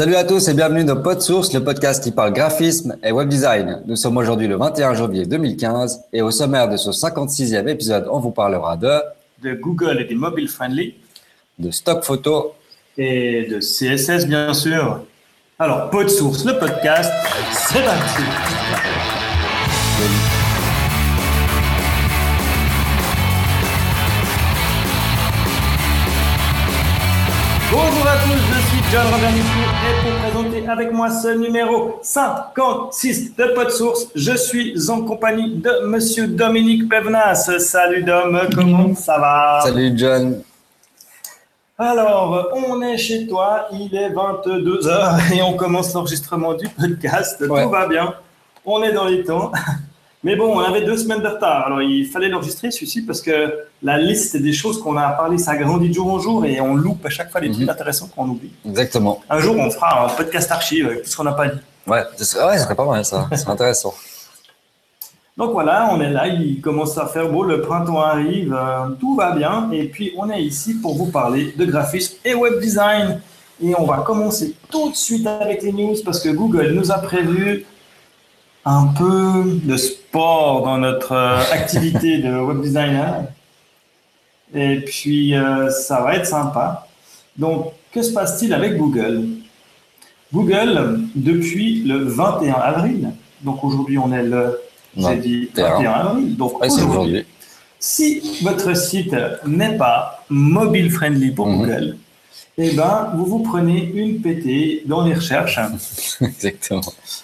Salut à tous et bienvenue dans PodSource, le podcast qui parle graphisme et web design. Nous sommes aujourd'hui le 21 janvier 2015 et au sommaire de ce 56e épisode, on vous parlera de de Google et des mobile friendly, de stock photo et de CSS bien sûr. Alors, PodSource, le podcast, c'est parti. John Robert et pour présenter avec moi ce numéro 56 de PodSource, je suis en compagnie de Monsieur Dominique Pevenas. Salut Dom, comment ça va? Salut John. Alors, on est chez toi, il est 22h et on commence l'enregistrement du podcast. Ouais. Tout va bien, on est dans les temps. Mais bon, on avait deux semaines de retard. Alors, il fallait l'enregistrer celui-ci parce que la liste des choses qu'on a parlé s'agrandit de jour en jour et on loupe à chaque fois trucs Mhm. intéressants qu'on oublie. Exactement. Un jour, on fera un podcast archive avec tout ce qu'on n'a pas dit. Ouais, ce serait, ouais, ce serait pas mal ça. C'est intéressant. Donc voilà, on est là, il commence à faire beau, le printemps arrive, euh, tout va bien. Et puis, on est ici pour vous parler de graphisme et web design. Et on va commencer tout de suite avec les news parce que Google nous a prévu un peu de sport dans notre euh, activité de web designer. Et puis, euh, ça va être sympa. Donc, que se passe-t-il avec Google? Google, depuis le 21 avril, donc aujourd'hui on est le j'ai dit 21. 21 avril, donc Ouais, aujourd'hui, si votre site n'est pas mobile friendly pour Mhm. Google, eh ben, vous vous prenez une PT dans les recherches. Exactement.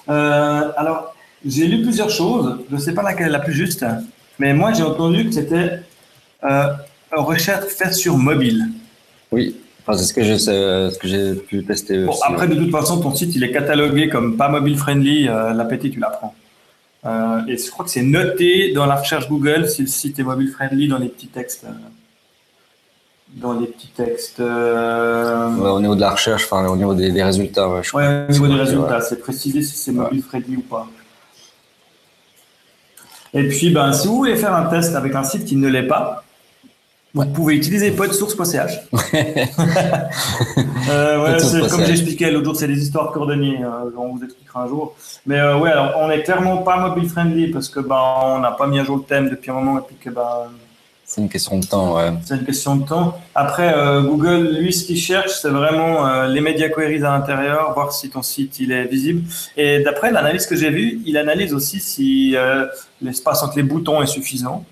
Euh, alors, j'ai lu plusieurs choses. Je ne sais pas laquelle est la plus juste, mais moi, j'ai entendu que c'était euh, recherche faite sur mobile. Oui. Enfin, c'est ce que je sais, ce que j'ai pu tester Bon, aussi. après, de toute façon, ton site, il est catalogué comme pas mobile friendly. euh, la PT, tu la prends. Euh, et je crois que c'est noté dans la recherche Google si le site est mobile friendly dans les petits textes. euh, dans les petits textes. euh, Ouais, au niveau de la recherche, enfin, au niveau des, des résultats, ouais, je crois. Ouais, au niveau des résultats, c'est précisé si c'est mobile friendly ou pas. Et puis, ben, si vous voulez faire un test avec un site qui ne l'est pas, vous pouvez utiliser podsource.ch. euh, ouais, comme j'expliquais l'autre jour, c'est des histoires cordonniers. euh, on vous expliquera un jour. Mais euh, ouais, alors on n'est clairement pas mobile friendly parce que ben, on n'a pas mis à jour le thème depuis un moment et puis que ben, C'est une question de temps, ouais. c'est une question de temps. Après, euh, Google, lui, ce qu'il cherche, c'est vraiment euh, les media queries à l'intérieur, voir si ton site il est visible. Et d'après l'analyse que j'ai vue, il analyse aussi si euh, l'espace entre les boutons est suffisant.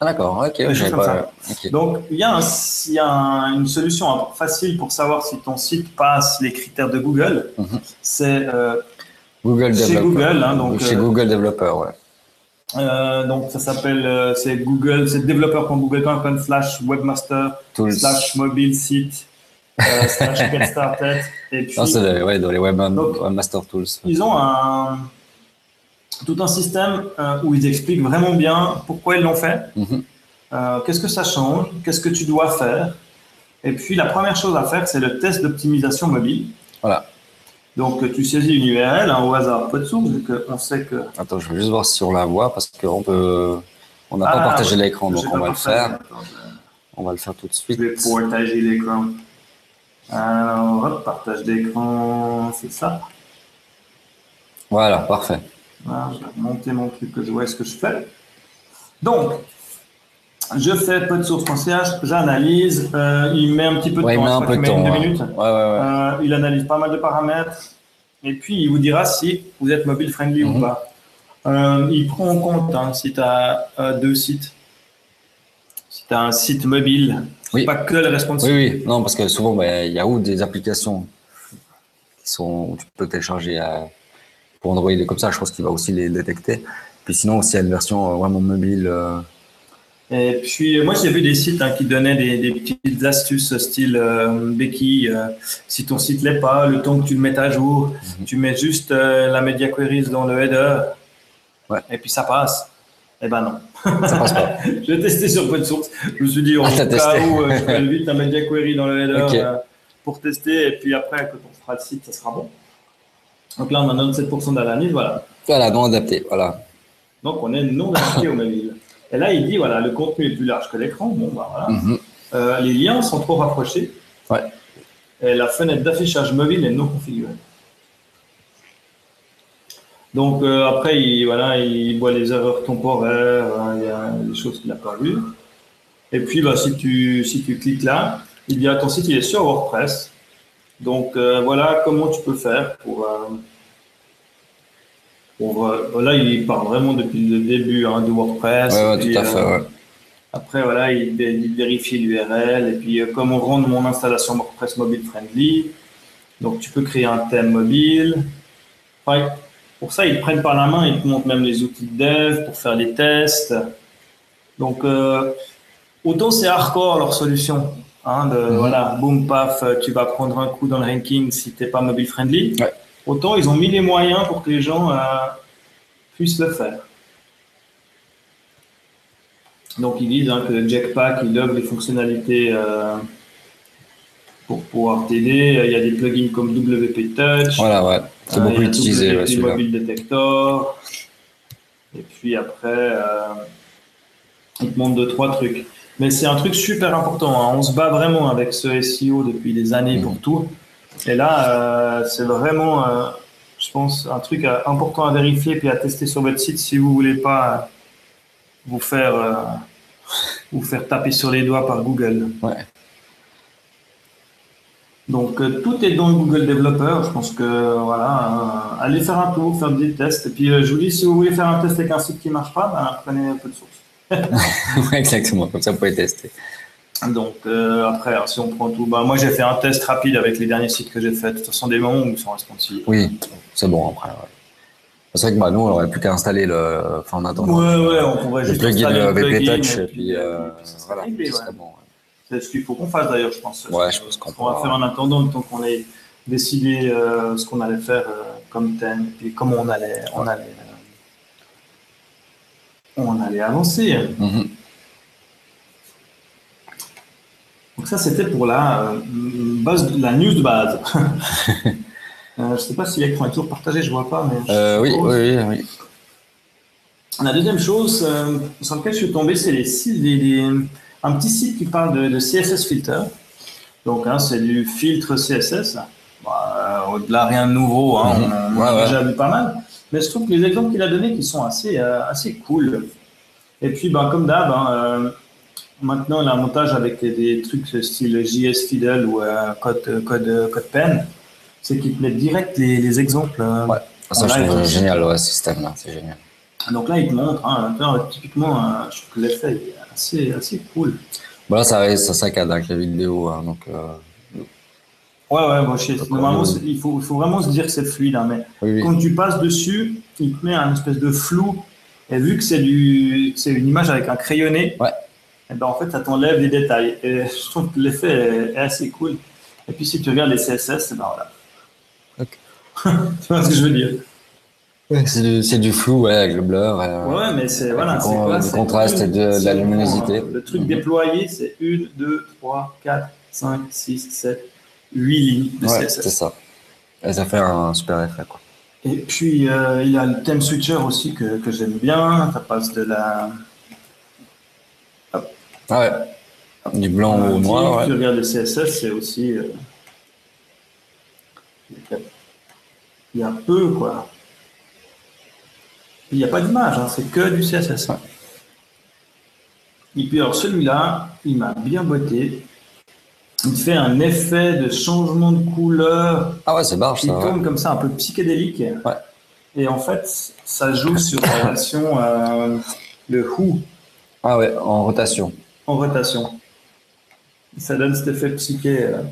Ah, d'accord, ok. Comme pas- ok. Donc, il y a, un- il y a un- une solution facile pour savoir si ton site passe les critères de Google. Mhm. C'est Google chez Developer. Google, hein, donc, Chez Google Developer, ouais. Euh, donc ça s'appelle euh, c'est Google, c'est développeur.google.com slash webmaster Tools. slash mobile site euh, slash get started. Et puis, Ah, le- ouais, dans les Web, Donc- Webmaster Tools. ils ont un, tout un système où ils expliquent vraiment bien pourquoi ils l'ont fait, Mhm. qu'est-ce que ça change, qu'est-ce que tu dois faire. Et puis, la première chose à faire, c'est le test d'optimisation mobile. Voilà. Donc, tu saisis une URL hein, au hasard, pas de source, vu qu'on sait que. Attends, je vais juste voir si on la voit parce qu'on peut. On n'a pas Ah, partagé ouais. l'écran, donc on va le faire. Attends, On va le faire tout de Je suite. vais partager l'écran. Alors, hop, partage d'écran, c'est ça. Voilà, parfait. Voilà, je vais monter mon truc que je vois ce que je fais. Donc, je fais podsource.ch, j'analyse, euh, il met un petit peu de Ouais, il temps, met un peu de temps. Ouais, minutes. ouais. Euh, il analyse pas mal de paramètres et puis il vous dira si vous êtes mobile friendly Mhm. ou pas. Euh, il prend en compte hein, si tu as deux sites. Si tu as un site mobile, Oui. pas que le responsive. Oui, oui, non, parce que souvent, bah, il y a ou des applications qui sont, où tu peux télécharger pour Android et comme ça, je pense qu'il va aussi les détecter. Puis sinon, aussi, il y a une version vraiment mobile. Et puis, moi, j'ai vu des sites hein, qui donnaient des, des petites astuces style euh, béquille. euh, si ton site l'est pas, le temps que tu le mettes à jour, Mhm. tu mets juste euh, la media queries dans le header. Ouais. Et puis ça passe. Eh ben non. ça passe pas. J'ai testé sur Point Source. Je me suis dit, au Ah, cas où, euh, je fais vite un media query dans le header pour tester. Et puis après, quand on fera le site, ça sera bon. Donc là, on a 97% d'analyse. Voilà. Voilà, non adapté. Voilà. Donc on est non adapté au mobile. Et là, il dit, voilà, le contenu est plus large que l'écran. Bon, bah voilà. Mhm. Euh, les liens sont trop rapprochés. Ouais. et la fenêtre d'affichage mobile est non configurée. Donc euh, après, il, voilà, il voit les erreurs temporaires, hein, il y a des choses qu'il n'a pas vues. Et puis, bah, si, tu, si tu cliques là, il dit à ton site, il est sur WordPress. Donc euh, voilà comment tu peux faire pour... Euh, pour là, il parle vraiment depuis le début hein, de WordPress. Ouais, tout à fait, Après, voilà, il, vérifie l'URL. Et puis, comment rendre mon installation WordPress mobile friendly. Donc, tu peux créer un thème mobile. Ouais. Pour ça, ils te prennent par la main, ils te montrent même les outils de dev pour faire les tests. Donc, euh, autant c'est hardcore leur solution. Hein, de, mhm. Voilà, boum, paf, tu vas prendre un coup dans le ranking si tu n'es pas mobile friendly. Autant ils ont mis les moyens pour que les gens euh, puissent le faire. Donc, ils disent hein, que le Jetpack, il offre des fonctionnalités euh, pour pouvoir t'aider. Il y a des plugins comme WP Touch. Voilà, ouais. C'est euh, beaucoup utilisé. WP Mobile Detector. Et puis après, euh, il te montre deux, trois trucs. Mais c'est un truc super important. Hein. On se bat vraiment avec ce SEO depuis des années pour mm. tout. Et là, euh, c'est vraiment, je pense, un truc important à vérifier puis à tester sur votre site si vous voulez pas vous faire, vous faire taper sur les doigts par Google. Ouais. Donc euh, tout est dans le Google Developer. Je pense que voilà, euh, allez faire un tour, faire des tests. Et puis euh, je vous dis, si vous voulez faire un test avec un site qui ne marche pas, ben, prenez un peu de source. Exactement, comme ça vous pouvez tester. Donc après, si on prend tout, ben, moi j'ai fait un test rapide avec les derniers sites que j'ai faits. De toute façon, des moments où ils sont responsables. Oui, c'est bon après. C'est vrai que bah, nous, on n'aurait plus qu'à installer le. Enfin, en attendant. Ouais, ouais, on pourrait juste installer le VP Touch. Et puis, voilà, c'est bon. C'est ce qu'il faut qu'on fasse d'ailleurs, je pense. Ouais, je pense qu'on va faire en attendant, temps qu'on ait décidé euh, ce qu'on allait faire euh, comme thème, et puis comment on allait, on allait, euh, on allait avancer. Mm-hmm. Donc ça, c'était pour la, base, la news de base. je ne sais pas si l'écran est toujours partagé, je ne vois pas. Mais oui, oui, oui, La deuxième chose sur laquelle je suis tombé, c'est les, les, un petit site qui parle de, CSS Filter. Donc, hein, c'est du filtre CSS. Bah, au-delà, rien de nouveau. Hein, mhm. On, a déjà vu pas mal. Mais je trouve que les exemples qu'il a donnés qui sont assez, euh, assez cool. Et puis, ben, comme d'hab, hein, euh, maintenant, il a un montage avec des trucs style JS Fidel ou euh, code, code, code pen. C'est qu'il te met direct les, exemples. ouais, ça, je trouve génial, ce système-là. C'est génial. Donc là, il te montre, hein, typiquement, je trouve que l'effet est assez, assez cool. Voilà, ça, ça saccade avec la vidéo. Hein, donc, euh... Ouais, ouais, bon, normalement, il, faut, il faut vraiment se dire que c'est fluide. Hein, mais quand tu passes dessus, il te met un espèce de flou. Et vu que c'est une image avec un crayonné, ouais. Et eh ben, en fait, ça t'enlève les détails. Et je trouve que l'effet est, assez cool. Et puis, si tu regardes les CSS, ben voilà. tu vois ce que je veux dire? C'est du, flou, ouais, avec le blur. Euh, ouais, mais c'est voilà, c'est quoi Le contraste et de, la luminosité. Le truc déployé, c'est 1, 2, 3, 4, 5, 6, 7, 8 lignes de ouais, C'est ça. Et ça fait un super effet, quoi. Et puis, euh, il y a le theme switcher aussi que, que j'aime bien. Ça passe de la. Ah ouais. Du blanc au noir. Ouais. Tu regardes le CSS, c'est aussi. Euh... Il y a peu, quoi. Il n'y a pas d'image, hein, c'est que du CSS. Et puis alors celui-là, il m'a bien botté. Il fait un effet de changement de couleur. Ah ouais, c'est barge ça. Il tourne comme ça, un peu psychédélique. Ouais. Et en fait, ça joue sur la relation, euh, le who. Ah ouais, en rotation. En rotation. Ça donne cet effet psyché euh,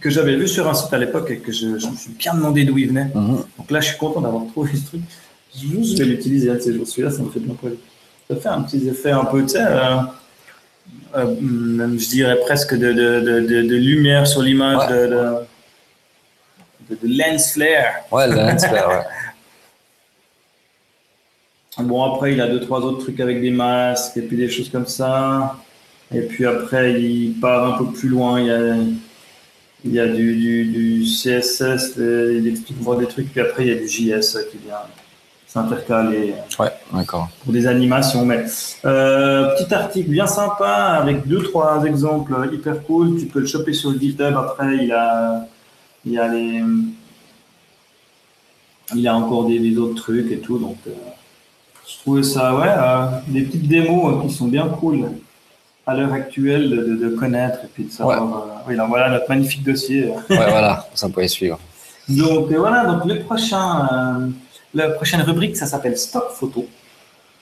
que j'avais vu sur un site à l'époque et que je, me suis bien demandé d'où il venait. Mhm. Donc là, je suis content d'avoir trouvé ce truc. Je vais l'utiliser un de ces jours. Celui-là, ça me fait bien. Ça fait un petit effet un peu, tu sais, euh, euh, je dirais presque de, de, de, de lumière sur l'image, de, lens flare. Ouais, lens flare, ouais. Bon, après, il a deux, trois autres trucs avec des masques et puis des choses comme ça. Et puis après, il part un peu plus loin. Il y a, il y a du, du, du CSS, il explique voir des trucs. Puis après, il y a du JS qui vient. Ouais. D'accord. pour des animations. Mais euh, petit article bien sympa avec deux trois exemples hyper cool. Tu peux le choper sur GitHub. Après, il a il y a les il a encore des, des autres trucs et tout. Donc, euh, je trouvais ça ouais euh, des petites démos euh, qui sont bien cool à l'heure actuelle de, connaître et puis de savoir. euh, oui, donc voilà notre magnifique dossier. Ouais, voilà, ça pourrait suivre. Donc euh, voilà, donc le prochain, euh, la prochaine rubrique, ça s'appelle Stock Photo.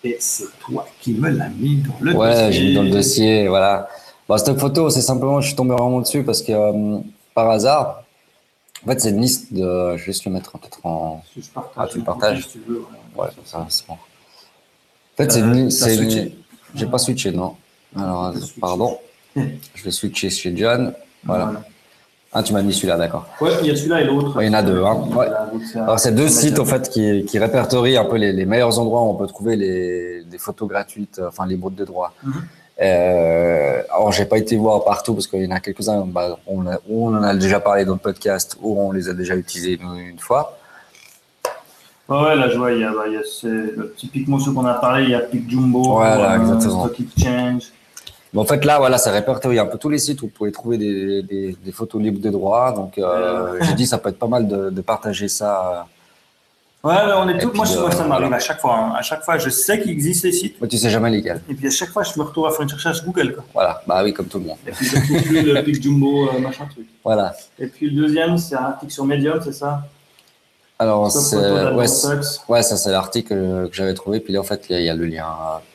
Et c'est toi qui me l'as mis dans le Ouais, dossier. j'ai mis dans le dossier, voilà. Bon, stock photo, c'est simplement, je suis tombé vraiment dessus parce que euh, par hasard, en fait, c'est une liste de. Je vais juste le mettre peut-être en. Si je partage, Ah, tu le partages Si tu veux. Ouais, comme ça, c'est bon. En fait, c'est Euh, une. c'est une- J'ai pas switché, non. Alors, switché. pardon. Je vais switcher chez John. Voilà. Ah, tu m'as mis celui-là, d'accord. Ouais, il y a celui-là et l'autre. Ouais, il y en a deux, hein. Ouais. C'est un- Alors, c'est deux sites, en fait, qui, qui répertorient un peu les, les meilleurs endroits où on peut trouver les, les photos gratuites, euh, enfin, les brutes de droit. Mhm. Euh, alors, j'ai pas été voir partout parce qu'il y en a quelques-uns, bah, on, a- où on en a déjà parlé dans le podcast, ou on les a déjà utilisés une fois. Ouais, là, je vois, il y a, bah, il y a c'est- typiquement ceux qu'on a parlé, il y a Pic Jumbo, Voilà, euh. Stock Exchange. Mais en fait, là, voilà, ça répertorie un peu tous les sites où vous pouvez trouver des, des, des photos libres de droit. Donc, euh, j'ai dit, ça peut être pas mal de, de partager ça. Ouais, ouais, on est Et tous. puis, Moi, je- moi, ça euh, m'arrive voilà. à chaque fois. hein. À chaque fois, je sais qu'il existe les sites. Mais tu sais jamais lesquels. Et puis à chaque fois, je me retrouve à faire une recherche Google. Quoi. Voilà, bah oui, comme tout le monde. Et puis je le Pic Jumbo, euh, machin truc. Voilà. Et puis le deuxième, c'est un article sur Medium, c'est ça? Alors, ouais, ça, c'est l'article que, j'avais trouvé. Puis là, en fait, il y, a- le lien,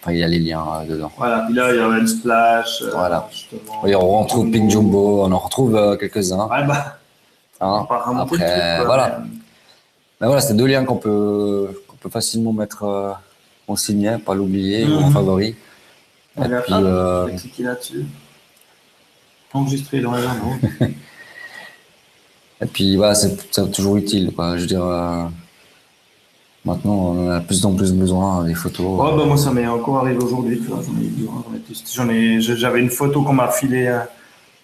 enfin, il y a les liens euh, dedans. Voilà, puis là, il y a Red Splash. euh, Voilà. justement. Oui, on retrouve Pink Jumbo, on en retrouve euh, quelques-uns. Ouais, bah, hein. Après, truc, voilà. mais- voilà, c'est deux liens qu'on peut, qu'on peut facilement mettre euh, en signet, pas l'oublier, ou en Mhm. favori. Et puis, hop, euh, cliquer là-dessus. Enregistré dans l'agenda. Et puis voilà, c'est toujours utile. Quoi. Je veux dire, euh, maintenant, on a de plus en plus besoin des photos. Ouais, bah, moi, ça m'est encore arrivé aujourd'hui. J'en ai, j'avais une photo qu'on m'a filée euh,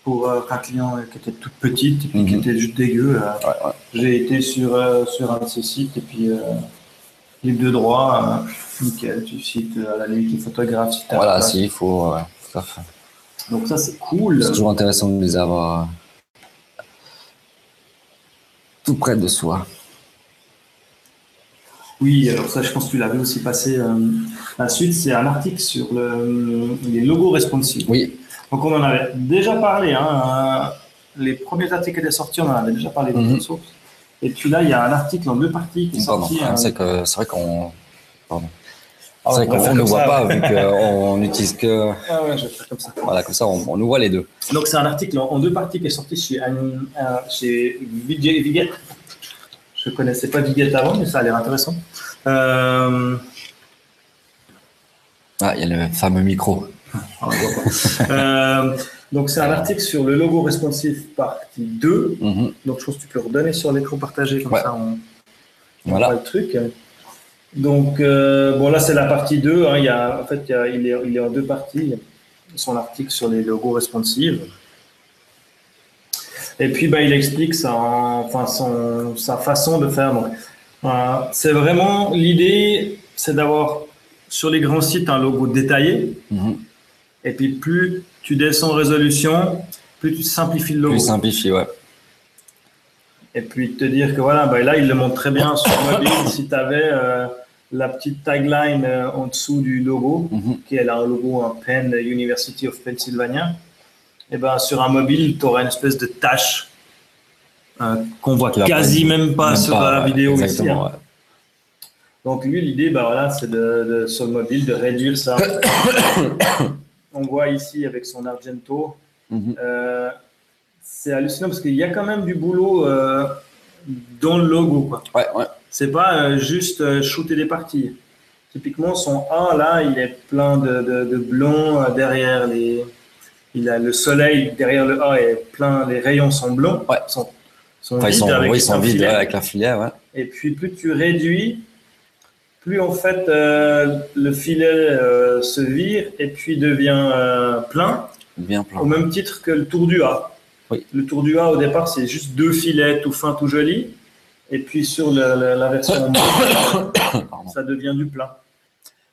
pour euh, un client qui était toute petite et puis qui Mhm. était juste dégueu. Ouais, ouais. J'ai été sur, sur un de ces sites et puis euh, libre de droit, nickel, tu cites à la limite les photographes. si Voilà, si, il faut. ouais, tout à fait. Donc ça c'est cool. C'est toujours intéressant de les avoir tout près de soi. Oui, alors ça je pense que tu l'avais aussi passé. euh, la suite c'est un article sur le, les logos responsive. Oui, Donc on en avait déjà parlé. Hein, euh, les premiers articles étaient sortis, on en avait déjà parlé dans source. Et puis là il y a un article en deux parties qui est pardon. sorti. Ah, hein. C'est que c'est vrai qu'on. Pardon. Ah, c'est on vrai qu'on ne voit ça, pas ouais. vu qu'on n'utilise que. Ah ouais, je vais faire comme ça. Voilà, comme ça, on, on nous voit les deux. Donc c'est un article en, en deux parties qui est sorti chez, An- euh, chez. Je ne connaissais pas Viget avant, mais ça a l'air intéressant. Euh, Ah, il y a le fameux micro. ah, on. Euh, donc c'est un article sur le logo responsive partie 2. Mhm. Donc je pense que tu peux redonner sur l'écran partagé, comme Ouais. ça on, on Voilà. voit le truc. Donc euh, bon là c'est la partie 2. hein. Il y a, en fait il, y a- il est, il est en deux parties. Son article sur les logos responsive. Et puis bah, il explique sa, enfin, son, sa façon de faire. Donc, euh, c'est vraiment l'idée, c'est d'avoir sur les grands sites un logo détaillé. Mhm. Et puis plus tu descends en résolution, plus tu simplifies le logo. Plus simplifié, ouais. Et puis te dire que voilà, bah là, il le montre très bien sur mobile. si tu avais la petite tagline euh, en dessous du logo, Mhm. qui est là, un logo en Penn University of Pennsylvania, et ben sur un mobile, tu auras une espèce de tache euh, qu'on voit quasi pas- même pas Même sur pas, la vidéo ici. Hein. Donc lui, l'idée, bah voilà, c'est de, de- sur le mobile de réduire ça. On voit ici avec son Argento. Mhm. euh, c'est hallucinant parce qu'il y a quand même du boulot dans le logo. Quoi. Ouais, ouais. C'est pas euh, juste euh, shooter des parties. Typiquement, son A, là, il est plein de, de, de blond euh, derrière les. Il a le soleil derrière le A est plein, les rayons sont blonds. Ouais. Sont, sont Enfin, ils sont, avec oui, ils sont vides ouais, avec la filet, ouais. Et puis, plus tu réduis, plus en fait euh, le filet euh, se vire et puis devient euh, plein. Bien plein. Au même titre que le tour du A. Oui. Le tour du A, au départ, c'est juste deux filets tout fins, tout jolis. Et puis sur la version ça devient du plat.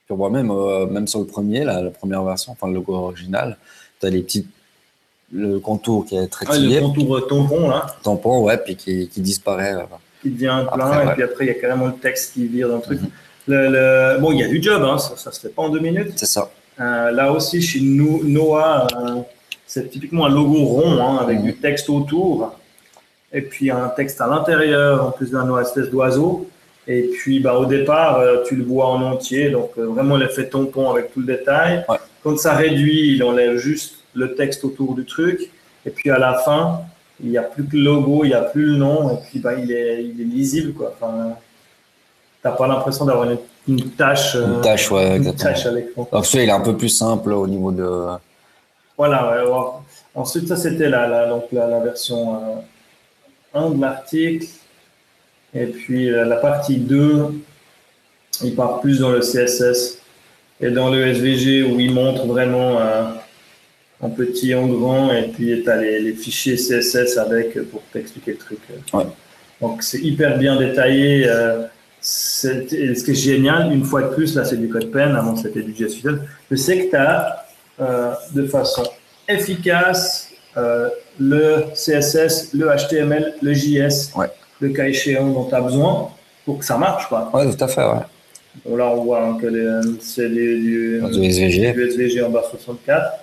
Tu vois, même, euh, même sur le premier, la, la première version, enfin le logo original, tu as les petits. Le contour qui est très Ah, le contour euh, tampon, là, tampon, ouais, puis qui, qui disparaît. euh, qui devient Après, et ouais. puis après, il y a carrément le texte qui vire dans le truc. Mhm. Le- le- Bon, il y a du job, hein, ça, ça se fait pas en deux minutes. C'est ça. Euh, là aussi, chez nous, Noah, c'est typiquement un logo rond hein, avec Mhm. du texte autour et puis un texte à l'intérieur en plus d'un espèce d'oiseau. Et puis, bah, au départ, euh, tu le vois en entier, donc euh, vraiment l'effet tampon avec tout le détail. Ouais. Quand ça réduit, il enlève juste le texte autour du truc. Et puis à la fin, il n'y a plus que le logo, il n'y a plus le nom, et puis bah, il, est, il est lisible. Quoi. Enfin, tu n'as pas l'impression d'avoir une, une tâche, euh, Une tâche, ouais, une exactement. tâche à l'écran. Donc celui-là, il est un peu plus simple au niveau de. Voilà, ouais, ouais. Ensuite, ça, c'était la, la, donc la, la version 1 de l'article. Et puis, euh, la partie 2, il part plus dans le CSS et dans le SVG où il montre vraiment euh, en petit et en grand. Et puis, tu as les, les fichiers CSS avec pour t'expliquer le truc. Ouais. Donc, c'est hyper bien détaillé. euh, c'est- et ce qui est génial, une fois de plus, là, c'est du code pen. Avant, c'était du JS Fidel. Je sais que tu as euh, de façon efficace euh, le CSS, le HTML, le JS, Ouais. le cas échéant dont tu as besoin pour que ça marche. Quoi. Ouais, tout à fait, ouais. Bon, là, on voit hein, que les- c'est du, Du SVG. du SVG en bas 64.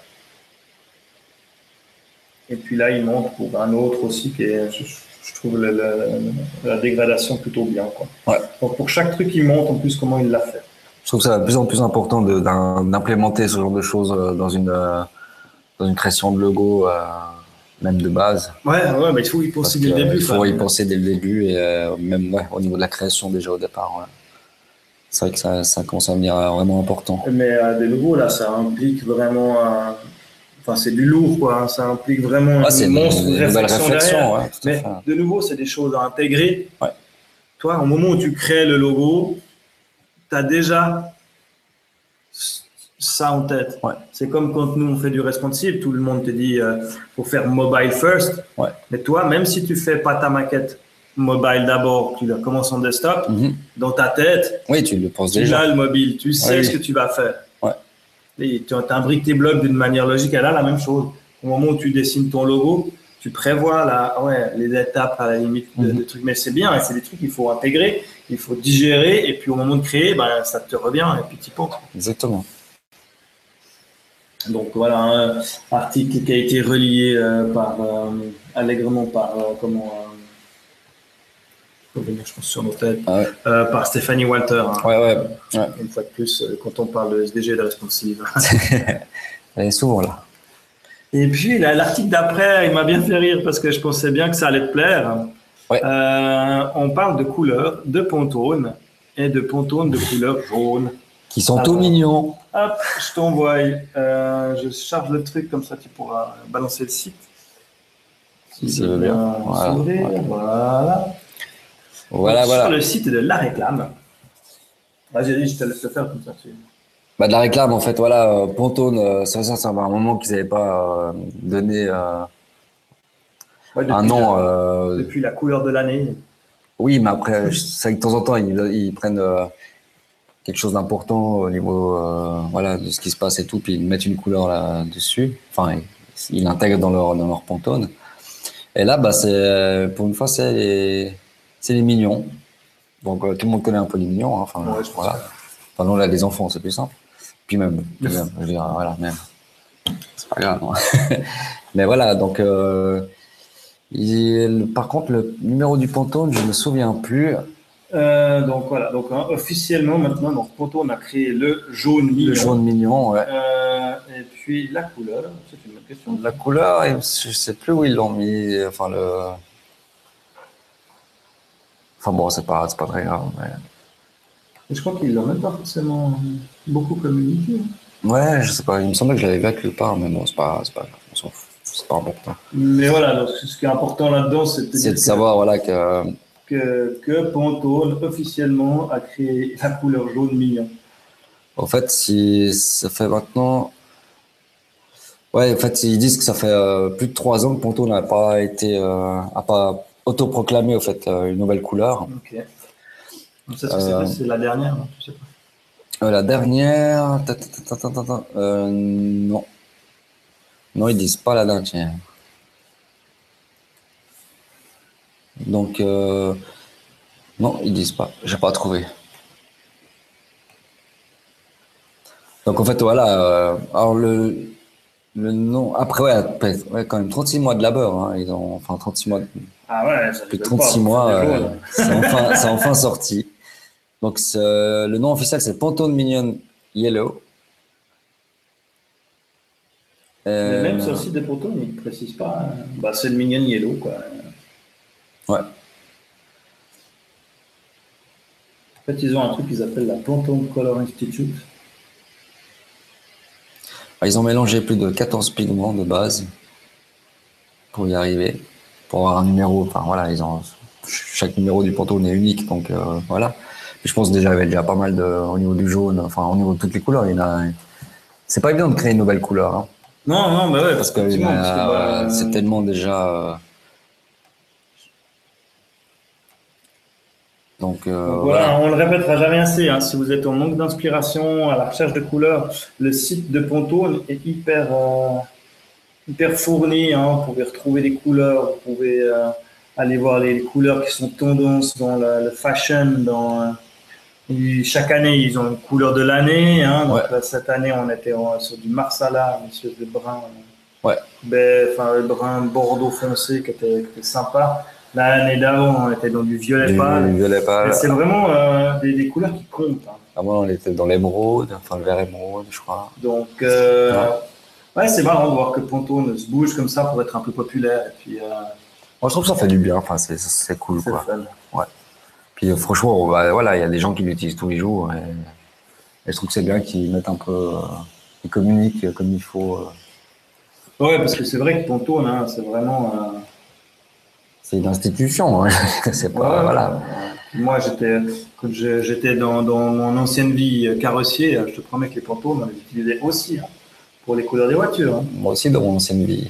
Et puis là, il montre pour un autre aussi qui est, je, je trouve le- le- la dégradation plutôt bien. Quoi. Ouais. Donc pour chaque truc, il montre en plus comment il l'a fait. Je trouve ça de plus en plus important d'implémenter ce genre de choses euh, dans une, euh, dans une création de logo, euh, même de base. Ouais, ouais, mais il faut y penser dès le que, début. Il faut y penser dès le début et euh, même ouais, au niveau de la création déjà au départ. ouais. C'est vrai que ça, ça commence à devenir euh, vraiment important. Mais euh, de nouveau, là, ça implique vraiment. Enfin, c'est du lourd, quoi. hein. Ça implique vraiment Ah, c'est une monstre une réflexion, réflexion. Ouais, Mais de nouveau, c'est des choses à intégrer. Ouais. Toi, au moment où tu crées le logo, tu as déjà ça en tête. Ouais. C'est comme quand nous, on fait du responsive, tout le monde te dit euh, faut faire mobile first. Ouais. Mais toi, même si tu fais pas ta maquette mobile d'abord, tu la commences en desktop, Mhm. dans ta tête, Oui, tu le penses tu déjà. as le mobile, tu sais Oui. ce que tu vas faire. Ouais. Et tu imbriques tes blocs d'une manière logique. Elle a la même chose. Au moment où tu dessines ton logo, tu prévois la, ouais, les étapes à la limite de, Mhm. de trucs. Mais c'est bien, et c'est des trucs qu'il faut intégrer, il faut digérer, et puis au moment de créer, ben, ça te revient, et puis tu penses. Exactement. Donc voilà, un article qui a été relié euh, par, euh, allègrement par, euh, comment, euh, je pense, sur nos têtes, Ah ouais. par Stéphanie Walter. hein. Ouais, ouais. Une fois de plus, quand on parle de SDG et de responsive. Elle est souvent là. Et puis l'article d'après, il m'a bien fait rire parce que je pensais bien que ça allait te plaire. On parle de couleurs, de pontones et de pontones de couleur jaune. Qui sont Ah tout bon. mignons. Hop, je t'envoie. Euh, je charge le truc comme ça, tu pourras balancer le site. Si tu veux bien. Voilà. Voilà. voilà. Voilà, Sur voilà. le site de la réclame. Vas-y, je te laisse le faire comme ça. tu- Bah, de la réclame, en fait, voilà, euh, Pantone, euh, ça, ça, ça un moment qu'ils n'avaient pas euh, donné Ouais, un nom. la- Depuis la couleur de l'année. Oui, mais après, sais que de temps en temps, ils, ils prennent quelque chose d'important au niveau euh, voilà, de ce qui se passe et tout, puis ils mettent une couleur là-dessus. Enfin, ils l'intègrent dans leur, dans leur Pantone. Et là, bah, c'est, pour une fois, c'est les, c'est les mignons. Donc, euh, tout le monde connaît un peu les mignons. hein, Enfin, Ouais, voilà. Enfin, non, là, les enfants, c'est plus simple. Puis même, puis même, je veux dire, voilà, même. C'est pas grave. hein. mais voilà, donc. euh, il- par contre, le numéro du Pantone, je me souviens plus. Euh, donc voilà, donc hein, officiellement maintenant, donc Ponto, on a créé le jaune mignon. Le jaune mignon, ouais. Euh, et puis la couleur, c'est une bonne question. La couleur, je sais plus où ils l'ont mis. Enfin, le. Enfin bon, c'est pas, pas très grave. mais- Et je crois qu'ils l'ont même pas forcément beaucoup communiqué. hein. Ouais, je sais pas. Il me semblait que je l'avais vu quelque part, mais bon, c'est pas, pas grave. On s'en fout. C'est pas important. Mais voilà, donc, ce qui est important là-dedans, c'est de que- savoir, voilà, que. Que, que Pantone officiellement a créé la couleur jaune mignon. En fait, si ça fait maintenant. Ouais, en fait, ils disent que ça fait euh, plus de trois ans que Ponto n'a pas été, euh, a pas autoproclamé au fait euh, une nouvelle couleur. Ok. Donc ça, c'est- Euh. la dernière, non tu sais pas. Euh, la dernière. euh, non. Non, ils disent pas la dernière. Donc, euh, non, ils disent pas. J'ai pas trouvé. Donc, en fait, voilà. euh, alors, le, le nom. Après, ouais, après, ouais, quand même 36 mois de labeur. hein, ils ont, enfin, 36 mois. Ah ouais, ça Plus de rigole 36 pas, mois, euh, rigole. c'est enfin, c'est enfin sorti. Donc, c'est- le nom officiel, c'est Pantone Minion Yellow. Mais Euh, même sur le site de Proton, ils ne précisent pas. hein. Bah, c'est le Minion Yellow, quoi. Ouais. En fait, ils ont un truc qu'ils appellent la Pantone Color Institute. Ah, Ils ont mélangé plus de 14 pigments de base pour y arriver, pour avoir un numéro. Enfin voilà, ils ont chaque numéro du Pantone est unique, donc euh, voilà. Puis je pense déjà il y avait déjà pas mal de au niveau du jaune, enfin au niveau de toutes les couleurs. Il y en a. C'est pas évident de créer une nouvelle couleur, hein, Non, non, bah ouais, parce que, effectivement, parce que, euh, bah, c'est tellement déjà. Donc, euh, Donc voilà. voilà, on le répétera jamais assez. hein. Si vous êtes en manque d'inspiration, à la recherche de couleurs, le site de Pantone est hyper, euh, hyper fourni. Hein. Vous pouvez retrouver des couleurs, vous pouvez euh, aller voir les couleurs qui sont tendances dans le, le fashion. Dans, euh, chaque année, ils ont une couleur de l'année. Hein. Donc là, cette année, on était sur du Marsala, une espèce de brun, Ouais. ben, enfin, le brun bordeaux foncé qui était, qui était sympa. L'année d'avant, on était dans du violet pâle. C'est vraiment euh, des, des couleurs qui comptent. hein. Avant, on était dans l'émeraude, enfin le vert émeraude, je crois. Donc, euh, Ouais. ouais, c'est marrant de voir que Pantone se bouge comme ça pour être un peu populaire. Et puis, euh, Moi, je trouve que ça fait du bien. Enfin, c'est cool, quoi. fun. Puis franchement, bah, voilà, il y a des gens qui l'utilisent tous les jours. Et, et je trouve que c'est bien qu'ils mettent un peu, ils communiquent comme il faut. Ouais, parce que c'est vrai que Pantone, hein, c'est vraiment. C'est une institution. Hein. c'est pas, ouais, voilà. Moi, j'étais, quand j'étais dans, dans mon ancienne vie euh, carrossier, euh, je te promets que les Pantones, on les utilisait aussi hein, pour les couleurs des voitures. hein. Moi aussi, dans mon ancienne vie.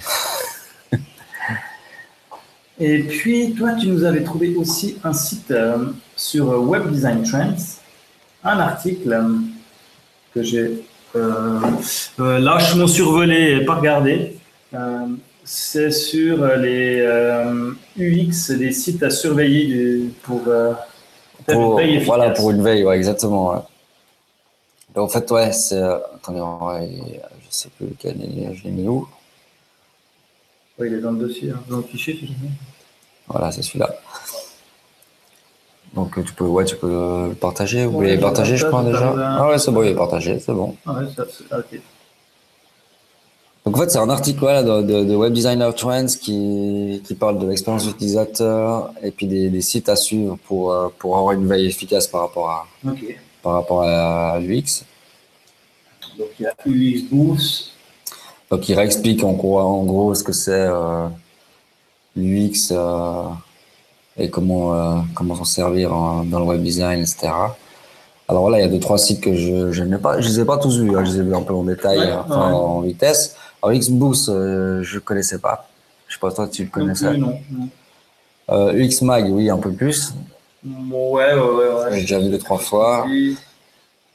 Et puis, toi, tu nous avais trouvé aussi un site euh, sur Web Design Trends, un article euh, que j'ai euh, lâchement survolé et pas regardé. Euh, c'est sur euh, les euh, UX des sites à surveiller du- pour euh, une veille efficace. voilà, pour une veille, ouais, exactement. ouais. Ben, en fait, ouais, c'est. euh, Attendez, ouais, je sais plus lequel, il est- je l'ai mis où. Il est dans le dossier, hein, dans le fichier, si jamais. Voilà, c'est celui-là. Donc euh, tu peux, ouais, tu peux euh, le partager. Vous voulez partager, je crois déjà. Ah ouais, c'est bon, il est partagé, c'est bon. Ah ouais, ça, c'est- ok. Donc en fait, c'est un article voilà, de, de- de Web Designer Trends qui, qui parle de l'expérience utilisateur et puis des, des sites à suivre pour, euh, pour avoir une veille efficace par rapport à, Ok. par rapport à l'UX. Donc, il y a UX Boost. Donc il réexplique en gros, en gros ce que c'est euh, l'UX euh, et comment, euh, comment s'en servir en- dans le web design, etc. Alors là, il y a deux, trois sites que je, je n'ai pas, je les ai pas tous vus, hein, je les ai vus un peu en détail, Ouais, enfin, ouais. en vitesse. Alors XBoost, euh, je connaissais pas. Je sais pas toi, tu le connaissais. non. non. Euh, UX Mag, oui, un peu plus. Ouais, ouais, ouais. J'ai déjà vu deux, trois fois.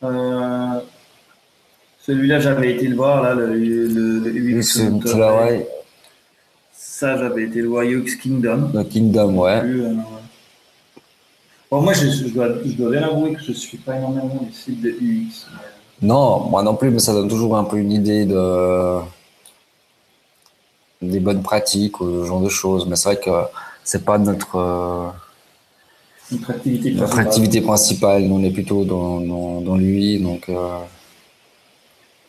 Euh, Celui-là, j'avais été le voir, là, le, le, le UX. UX, là, ouais. Ça, j'avais été le voir, UX Kingdom. Le Kingdom, ouais. Plus, euh, Bon, moi, je, je dois, je dois bien avouer que je ne suis pas énormément des sites de UX. Non, moi non plus, mais ça donne toujours un peu une idée de des bonnes pratiques ou ce genre de choses. Mais c'est vrai que c'est pas notre Notre activité notre principale. activité principale. On est plutôt dans dans, dans l'UI, donc euh,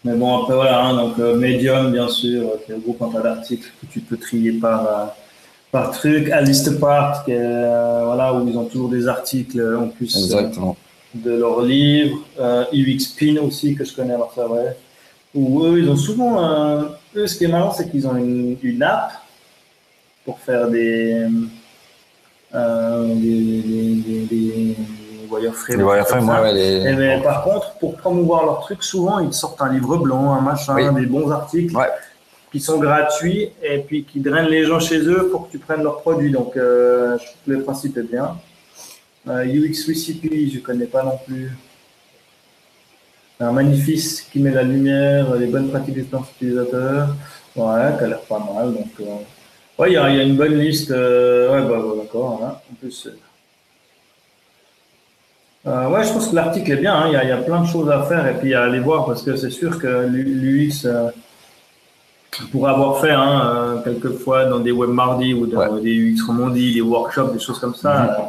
Mais bon, après, voilà, hein, donc euh, Medium, bien sûr, euh, qui regroupe un tas d'articles que tu peux trier par, euh, par truc. Qui est, euh, voilà, où ils ont toujours des articles en plus exactement. de leurs livres. Euh, UX Pin aussi, que je connais, alors c'est vrai. Où eux, ils ont souvent. euh, eux, ce qui est marrant, c'est qu'ils ont une, une app pour faire des. Euh, des, des, des, wireframes. Wireframes, ouais, les- Eh ben, par contre, pour promouvoir leurs trucs, souvent ils te sortent un livre blanc, un machin, Oui. des bons articles Ouais. qui sont gratuits et puis qui drainent les gens chez eux pour que tu prennes leurs produits. Donc, euh, je trouve que le principe est bien. Euh, UX Recipe, je connais pas non plus. Un magnifique qui met la lumière, les bonnes pratiques d'expérience utilisateur. Ouais, qui a l'air pas mal. Donc, euh, ouais, il y, a une bonne liste. Euh, ouais, bah, bah d'accord. Hein. En plus, euh, ouais, je pense que l'article est bien. Hein. Il y, a plein de choses à faire et puis à aller voir parce que c'est sûr que l'UX, pour avoir fait hein, quelquefois dans des web mardi ou dans des UX Romandie, des workshops, des choses comme ça, mhm.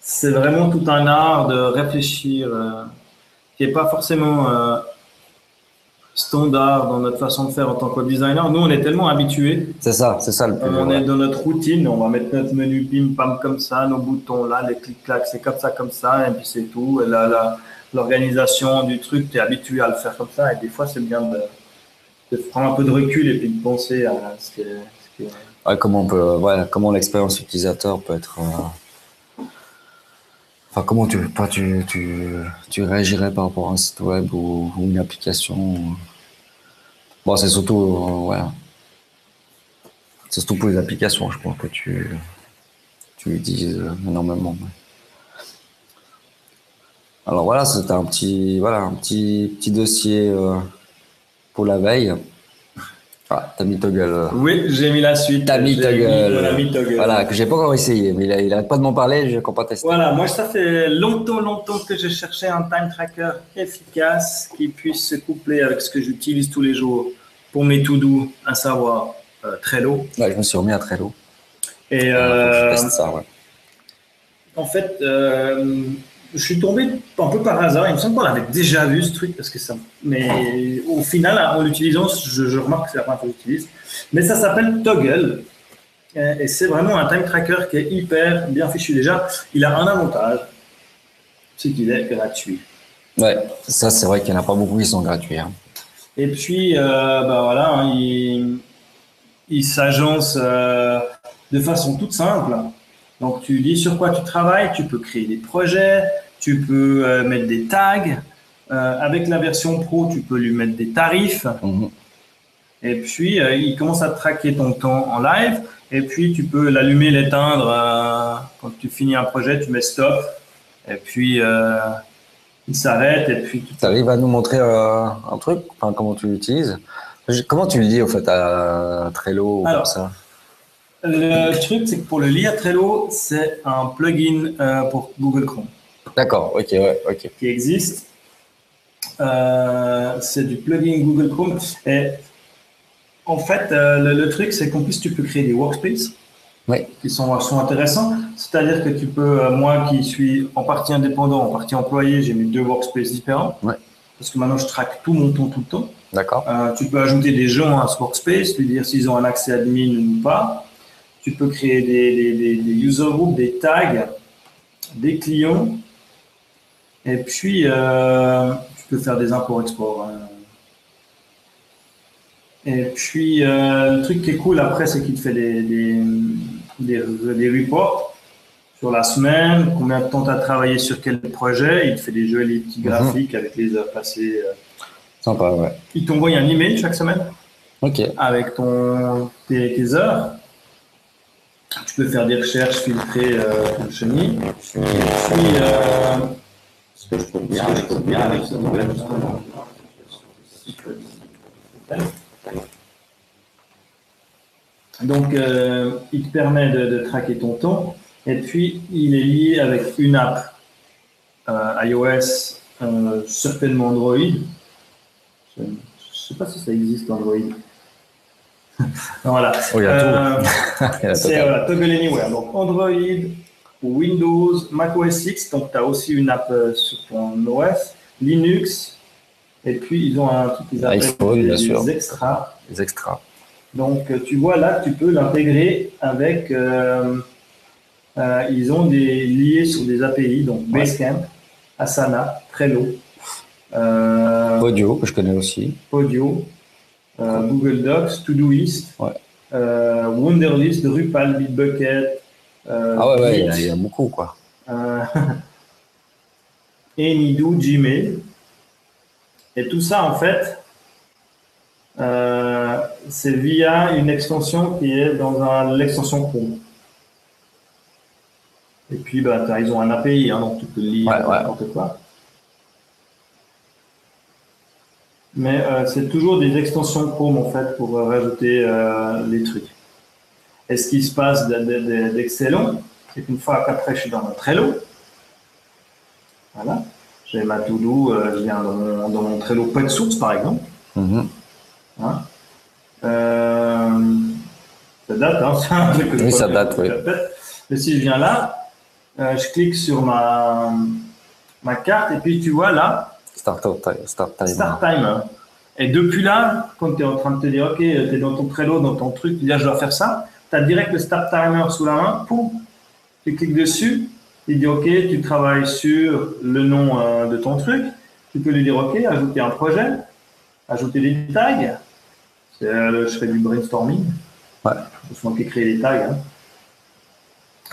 c'est vraiment tout un art de réfléchir qui n'est pas forcément euh, standard dans notre façon de faire en tant que designer. Nous, on est tellement habitués. C'est ça, c'est ça le plus. On est dans notre routine, on va mettre notre menu bim pam comme ça, nos boutons là, les clics-clacs, c'est comme ça, comme ça, et puis c'est tout. Et là, l'organisation du truc, tu es habitué à le faire comme ça, et des fois, c'est bien de, prendre un peu de recul et puis de penser à ce que. comment on peut, ouais, comment l'expérience utilisateur peut être. Euh, comment tu, pas, tu, tu, tu, réagirais par rapport à un site web ou, une application Bon, c'est surtout, euh. C'est surtout pour les applications, je crois, que tu, tu utilises énormément. Alors voilà, c'était un petit, voilà, un petit, petit dossier euh, pour la veille. Ah, t'as mis Toggle. Oui, j'ai mis la suite. T'as mis Toggle. Voilà, que j'ai pas encore essayé, mais il n'arrête pas de m'en parler, j'ai encore pas testé. Voilà, moi ça fait longtemps, longtemps que je cherchais un time tracker efficace qui puisse se coupler avec ce que j'utilise tous les jours pour mes to-do, à savoir euh, Trello. Ouais, je me suis remis à Trello. Et euh, je ça, ouais. En fait, euh, je suis tombé un peu par hasard. Il me semble qu'on avait déjà vu ce truc parce que ça. Mais au final, en l'utilisant, je, remarque que c'est la première fois que j'utilise. Mais ça s'appelle Toggle. Et c'est vraiment un time tracker qui est hyper bien fichu. Déjà, il a un avantage c'est qu'il est gratuit. Ouais, ça c'est vrai qu'il n'y en a pas beaucoup qui sont gratuits. Hein. Et puis, euh, bah voilà, hein, il, il s'agence euh, de façon toute simple. Donc, tu dis sur quoi tu travailles, tu peux créer des projets, tu peux euh, mettre des tags. Euh, avec la version pro, tu peux lui mettre des tarifs. Mhm. Et puis, euh, il commence à traquer ton temps en live. Et puis, tu peux l'allumer, l'éteindre. quand tu finis un projet, tu mets stop. Et puis, il s'arrête. Et puis, tu arrives à nous montrer un truc? Enfin, Comment tu l'utilises? Comment tu le dis, au fait, à Trello ou Alors, ça? le truc, c'est que pour le lire Trello, c'est un plugin pour Google Chrome. D'accord, ok, ouais, ok. Qui existe. Euh, c'est du plugin Google Chrome. Et en fait, euh, le, truc, c'est qu'en plus, tu peux créer des workspaces qui sont, sont intéressants. C'est-à-dire que tu peux, euh, moi qui suis en partie indépendant, en partie employé, j'ai mis deux workspaces différents. Ouais. Parce que maintenant, je traque tout mon temps tout le temps. D'accord. tu peux ajouter des gens à ce workspace, lui dire s'ils ont un accès admin ou pas. Tu peux créer des, des, des user groups, des tags, des clients et puis, euh, tu peux faire des imports-exports. Hein. Et puis, euh, le truc qui est cool après, c'est qu'il te fait des, des, des, reports sur la semaine, combien de temps tu as travaillé sur quel projet. Il te fait des jolis petits mhm. graphiques avec les heures passées. Euh. Sympa, ouais. Il t'envoie un email chaque semaine. Ok. Avec ton, tes, heures. Tu peux faire des recherches, filtrer euh, ton chenille. Et puis, ce que je trouve bien avec, bien avec ce modèle, justement. Donc, euh, il te permet de, de, traquer ton temps. Et puis, il est lié avec une app euh, iOS, euh, certainement Android. Je ne sais pas si ça existe Android. voilà. Oh, il y a tout. C'est Toggle Anywhere. Donc, Android, Windows, Mac OS X, donc tu as aussi une app euh, sur ton OS, Linux, et puis ils ont un truc qu'ils appellent des, extras. Les extras. Donc euh, tu vois là, tu peux l'intégrer avec. Euh, ils ont des liés sur des API, donc Basecamp, Asana, Trello. Podio, que je connais aussi. Podio, Google Docs, Todoist, ouais. Wunderlist, Drupal, Bitbucket, euh, ah ouais, ouais il, y a, beaucoup, quoi. Euh, Anydo, Gmail. Et tout ça, en fait, euh, c'est via une extension qui est dans l'extension Chrome. Et puis, bah, ils ont un API, hein, donc tu peux lire n'importe quoi. Mais euh, c'est toujours des extensions Chrome en fait pour euh, rajouter euh, les trucs. Et ce qui se passe d'excellent, c'est qu'une fois qu'après je suis dans mon Trello, voilà, j'ai ma to-do, je viens dans mon, dans mon Trello de source par exemple. Mhm. Hein. ça date, hein, c'est un truc que Oui, ça date, oui. Mais si je viens là, je clique sur ma, ma carte et puis tu vois là, Start, start timer. Start timer. Et depuis là, quand tu es en train de te dire, OK, tu es dans ton Trello, dans ton truc, tu dis, ah, je dois faire ça, tu as direct le start timer sous la main, poum, tu cliques dessus, il dit, OK, tu travailles sur le nom euh, de ton truc, tu peux lui dire, OK, ajouter un projet, ajouter des tags. Euh, je fais du brainstorming. Ouais. C'est moi qui crée les tags. Hein.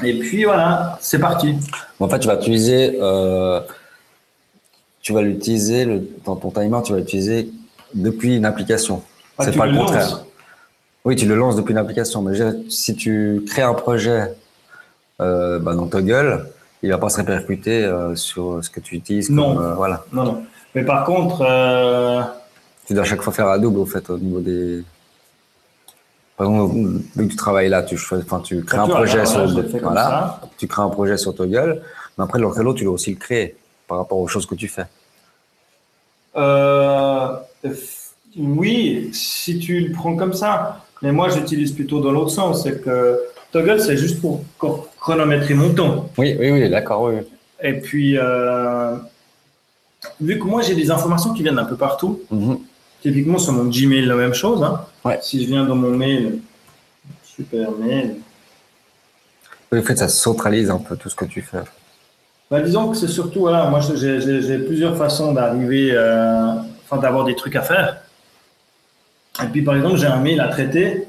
Et puis voilà, c'est parti. En fait, tu vas utiliser euh, tu vas l'utiliser dans ton timer, tu vas l'utiliser depuis une application. Ah, c'est pas le contraire. Oui, tu le lances depuis une application. Mais si tu crées un projet euh, bah, dans Toggle, il va pas se répercuter euh, sur ce que tu utilises. non. Euh, voilà. Non, non. Mais par contre, euh, tu dois à chaque fois faire un double au fait au niveau des. Par exemple, vu que tu travailles là, tu, enfin, tu crées un projet sur, voilà, tu crées un projet sur Toggle, mais après le tu dois aussi le créer par rapport aux choses que tu fais euh, Oui, si tu le prends comme ça. Mais moi, j'utilise plutôt dans l'autre sens. C'est que Toggle, c'est juste pour chronométrer mon temps. Oui, oui, oui, d'accord, oui. Et puis, euh, vu que moi, j'ai des informations qui viennent un peu partout, mhm. typiquement sur mon Gmail, la même chose. Hein. Ouais. Si je viens dans mon mail, super mail. En fait, ça centralise un peu tout ce que tu fais. Bah, disons que c'est surtout, voilà, moi j'ai plusieurs façons d'arriver, euh, enfin d'avoir des trucs à faire. Et puis par exemple, j'ai un mail à traiter.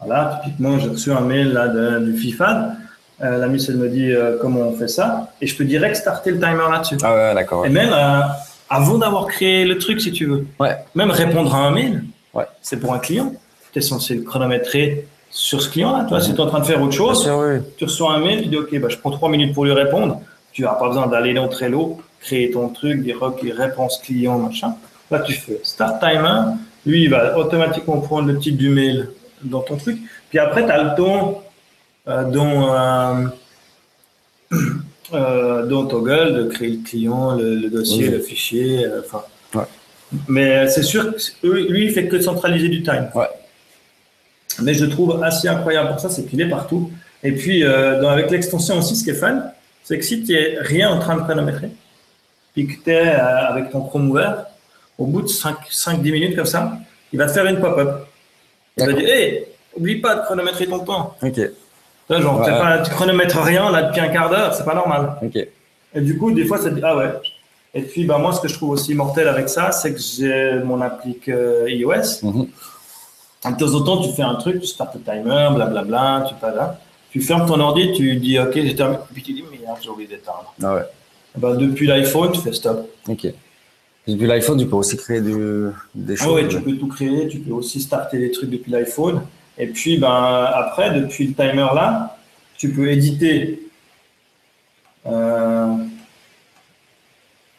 Voilà, typiquement, j'ai reçu un mail là, du FIFA. Euh, la miss, elle me dit euh, comment on fait ça. Et je peux direct starter le timer là-dessus. Ah ouais, d'accord. Et même avant d'avoir créé le truc, si tu veux. Ouais. Même répondre à un mail. Ouais. C'est pour un client. Tu es censé le chronométrer sur ce client-là. Toi, si tu es en train de faire autre chose, tu reçois un mail, tu dis OK, bah, je prends trois minutes pour lui répondre. Tu n'as pas besoin d'aller dans Trello, créer ton truc, dire OK, réponse client, machin. Là, tu fais start timer. Lui, il va automatiquement prendre le titre du mail dans ton truc. Puis après, tu as le temps euh, dont, euh, euh, dont Toggle de créer le client, le, dossier, le fichier. Euh, enfin. Mais c'est sûr que lui, il fait que centraliser du time. Ouais. Mais je trouve assez incroyable pour ça, c'est qu'il est partout. Et puis, euh, avec l'extension aussi, ce qui est fun, c'est que si tu n'es rien en train de chronométrer, puis que tu es euh, avec ton Chrome ouvert, au bout de 5-10 minutes comme ça, il va te faire une pop-up. Il va dire Hé, oublie pas de chronométrer ton temps. Ok. genre, pas, tu chronomètres rien là depuis un quart d'heure, c'est pas normal. Ok. Et du coup, des fois, ça te dit Ah ouais. Et puis, bah, moi, ce que je trouve aussi mortel avec ça, c'est que j'ai mon applique euh, iOS. Mhm. De temps en temps, tu fais un truc, tu startes le timer, blablabla, tu pas là. Tu fermes ton ordi, tu dis OK, j'ai terminé. Puis tu dis merde, j'ai oublié d'éteindre. Ah ouais. Ben, depuis l'iPhone, tu fais stop. Ok. Depuis l'iPhone, tu peux aussi créer du, des choses. Ah ouais, tu peux tout créer. Tu peux aussi starter les trucs depuis l'iPhone. Et puis, ben, après, depuis le timer là, tu peux éditer euh,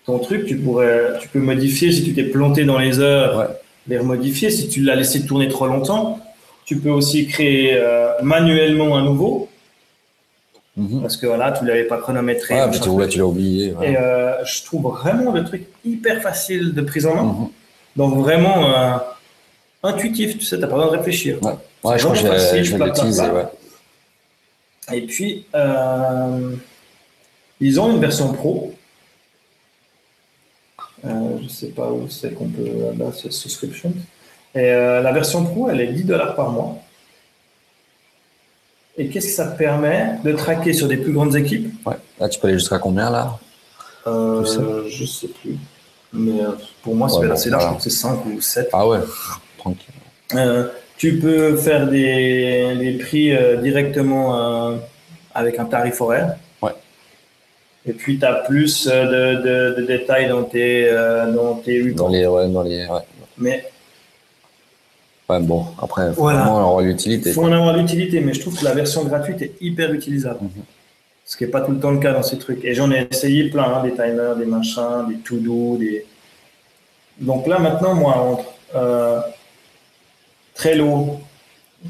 ton truc. Tu, pourrais, tu peux modifier si tu t'es planté dans les heures. Ouais les remodifier. Si tu l'as laissé tourner trop longtemps, tu peux aussi créer euh, manuellement un nouveau. Mhm. Parce que voilà, tu ne l'avais pas chronométré. Ah, tu, tu l'as oublié. Et euh, je trouve vraiment le truc hyper facile de prise en main. Mhm. Donc vraiment euh, intuitif, tu sais, tu n'as pas besoin de réfléchir. Ouais, je crois que je vais l'utiliser. Et puis, ils ont une version pro euh, je ne sais pas où c'est qu'on peut. Là, c'est subscription. Et euh, la version pro, elle est 10 dollars par mois. Et qu'est-ce que ça te permet de traquer sur des plus grandes équipes Ouais. Là, tu peux aller jusqu'à combien là euh, Je sais plus. Mais euh, pour moi, c'est assez large. c'est 5 ou 7. Ah ouais, tranquille. tu peux faire des, des prix directement avec un tarif horaire. Et puis, tu as plus euh, de, détails dans tes, euh, dans tes Dans les, ouais, dans les, ouais. Mais. Ouais, bon, après, il faut vraiment en avoir l'utilité. Il faut en avoir l'utilité, mais je trouve que la version gratuite est hyper utilisable. Mhm. Ce qui n'est pas tout le temps le cas dans ces trucs. Et j'en ai essayé plein, hein, des timers, des machins, des to-do, des. Donc là, maintenant, moi, entre euh, Trello,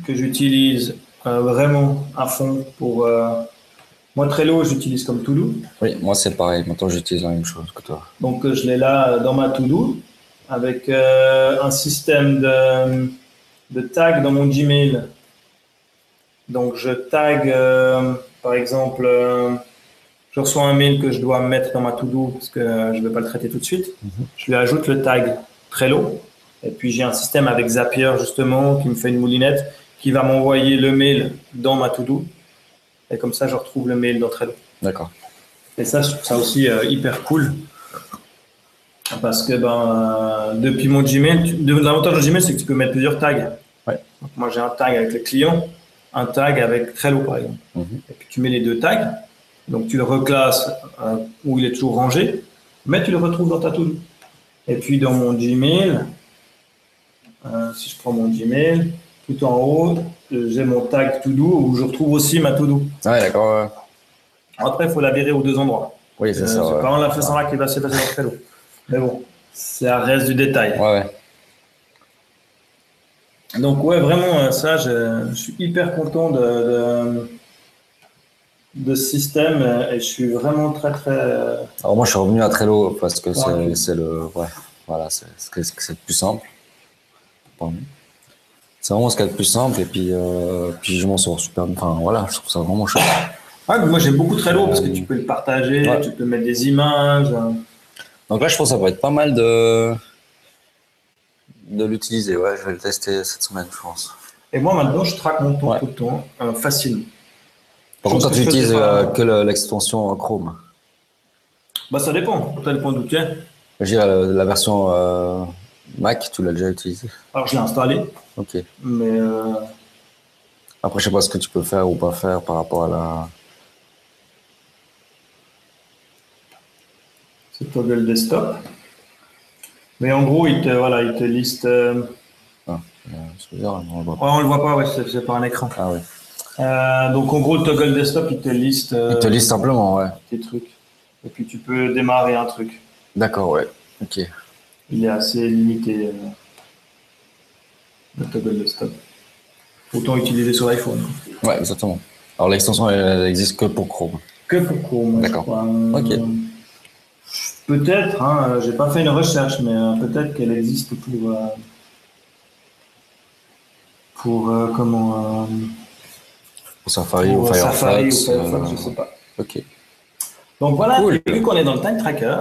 que j'utilise euh, vraiment à fond pour. Euh, moi, Trello, j'utilise comme To-Do. Oui, moi, c'est pareil. Maintenant, j'utilise la même chose que toi. Donc, je l'ai là dans ma To-Do avec un système de, de tags dans mon Gmail. Donc, je tag, par exemple, je reçois un mail que je dois mettre dans ma to-do parce que je ne vais pas le traiter tout de suite. Mhm. Je lui ajoute le tag Trello. Et puis j'ai un système avec Zapier justement qui me fait une moulinette qui va m'envoyer le mail dans ma to-do. Et comme ça, je retrouve le mail dans Trello. D'accord. Et ça, je trouve ça aussi euh, hyper cool. Parce que ben, depuis mon Gmail, l'avantage de Gmail, c'est que tu peux mettre plusieurs tags. Ouais. moi, j'ai un tag avec le client, un tag avec Trello, par exemple. Mhm. Et puis tu mets les deux tags. Donc tu le reclasses euh, où il est toujours rangé, mais tu le retrouves dans ta to-do. Et puis dans mon Gmail, euh, si je prends mon Gmail, tout en haut, j'ai mon tag to-do où je retrouve aussi ma to-do. Ah d'accord. Après, il faut la virer aux deux endroits. Oui, c'est euh, ça. C'est pas en la faisant là qui va s'effacer dans Trello. Mais bon, c'est à reste du détail. Ouais, ouais. Donc ouais, vraiment, ça, je, suis hyper content de de système et je suis vraiment très très. Euh, Alors moi je suis revenu à Trello parce que c'est le ouais voilà c'est le plus simple. C'est vraiment ce qu'il y a de plus simple et puis euh, puis je m'en sors super enfin voilà je trouve ça vraiment chouette. moi j'aime beaucoup Trello parce que tu peux le partager, tu peux mettre des images. Donc là je pense que ça va être pas mal de de l'utiliser ouais je vais le tester cette semaine je pense. Et moi maintenant je traque mon temps tout le temps euh, facilement. Par contre, tu utilises euh, que l'extension Chrome bah, Ça dépend. Ça dépend d'où tu es. La, version euh, Mac, tu l'as déjà utilisée Alors, je l'ai installée. Ok. Mais. Euh, Après, je sais pas ce que tu peux faire ou pas faire par rapport à la. C'est toggle desktop. Mais en gros, il te, voilà, il te liste. Ah, on le voit pas. Ouais, on le voit pas, ouais, c'est pas un écran. Ah oui. Euh, donc en gros, le toggle desktop, il te liste. il te liste euh, simplement, ouais. Tes trucs. Et puis tu peux démarrer un truc. D'accord, ouais. Ok. Il est assez limité, euh, le toggle desktop. Autant utiliser sur l'iPhone. Ouais, exactement. Alors l'extension, elle, n'existe que pour Chrome. Que pour Chrome. D'accord. ok. Peut-être, hein, j'ai pas fait une recherche, mais peut-être qu'elle existe pour. pour comment Safari ou Firefox. Safari ou Firefox, je sais pas. Ok. Donc voilà, vu qu'on est dans le time tracker,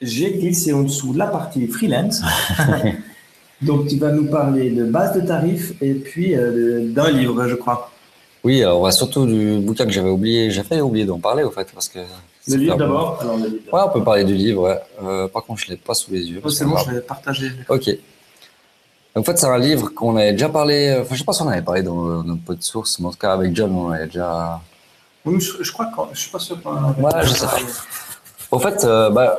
j'ai glissé en dessous la partie freelance. Donc tu vas nous parler de base de tarifs et puis euh, d'un livre, je crois. Oui, alors on va surtout du bouquin que j'avais oublié. J'avais oublié d'en parler au fait parce que. Le livre d'abord. Ouais, on peut parler du livre. Euh, par contre, je l'ai pas sous les yeux. c'est bon, je l'ai partagé. Ok. En fait, c'est un livre qu'on avait déjà parlé. Enfin, je sais pas si on avait parlé dans notre pot de source, mais en tout cas avec John, on avait déjà. Oui, je, crois que je suis pas sûr. Ouais, je sais pas. En fait, euh, bah,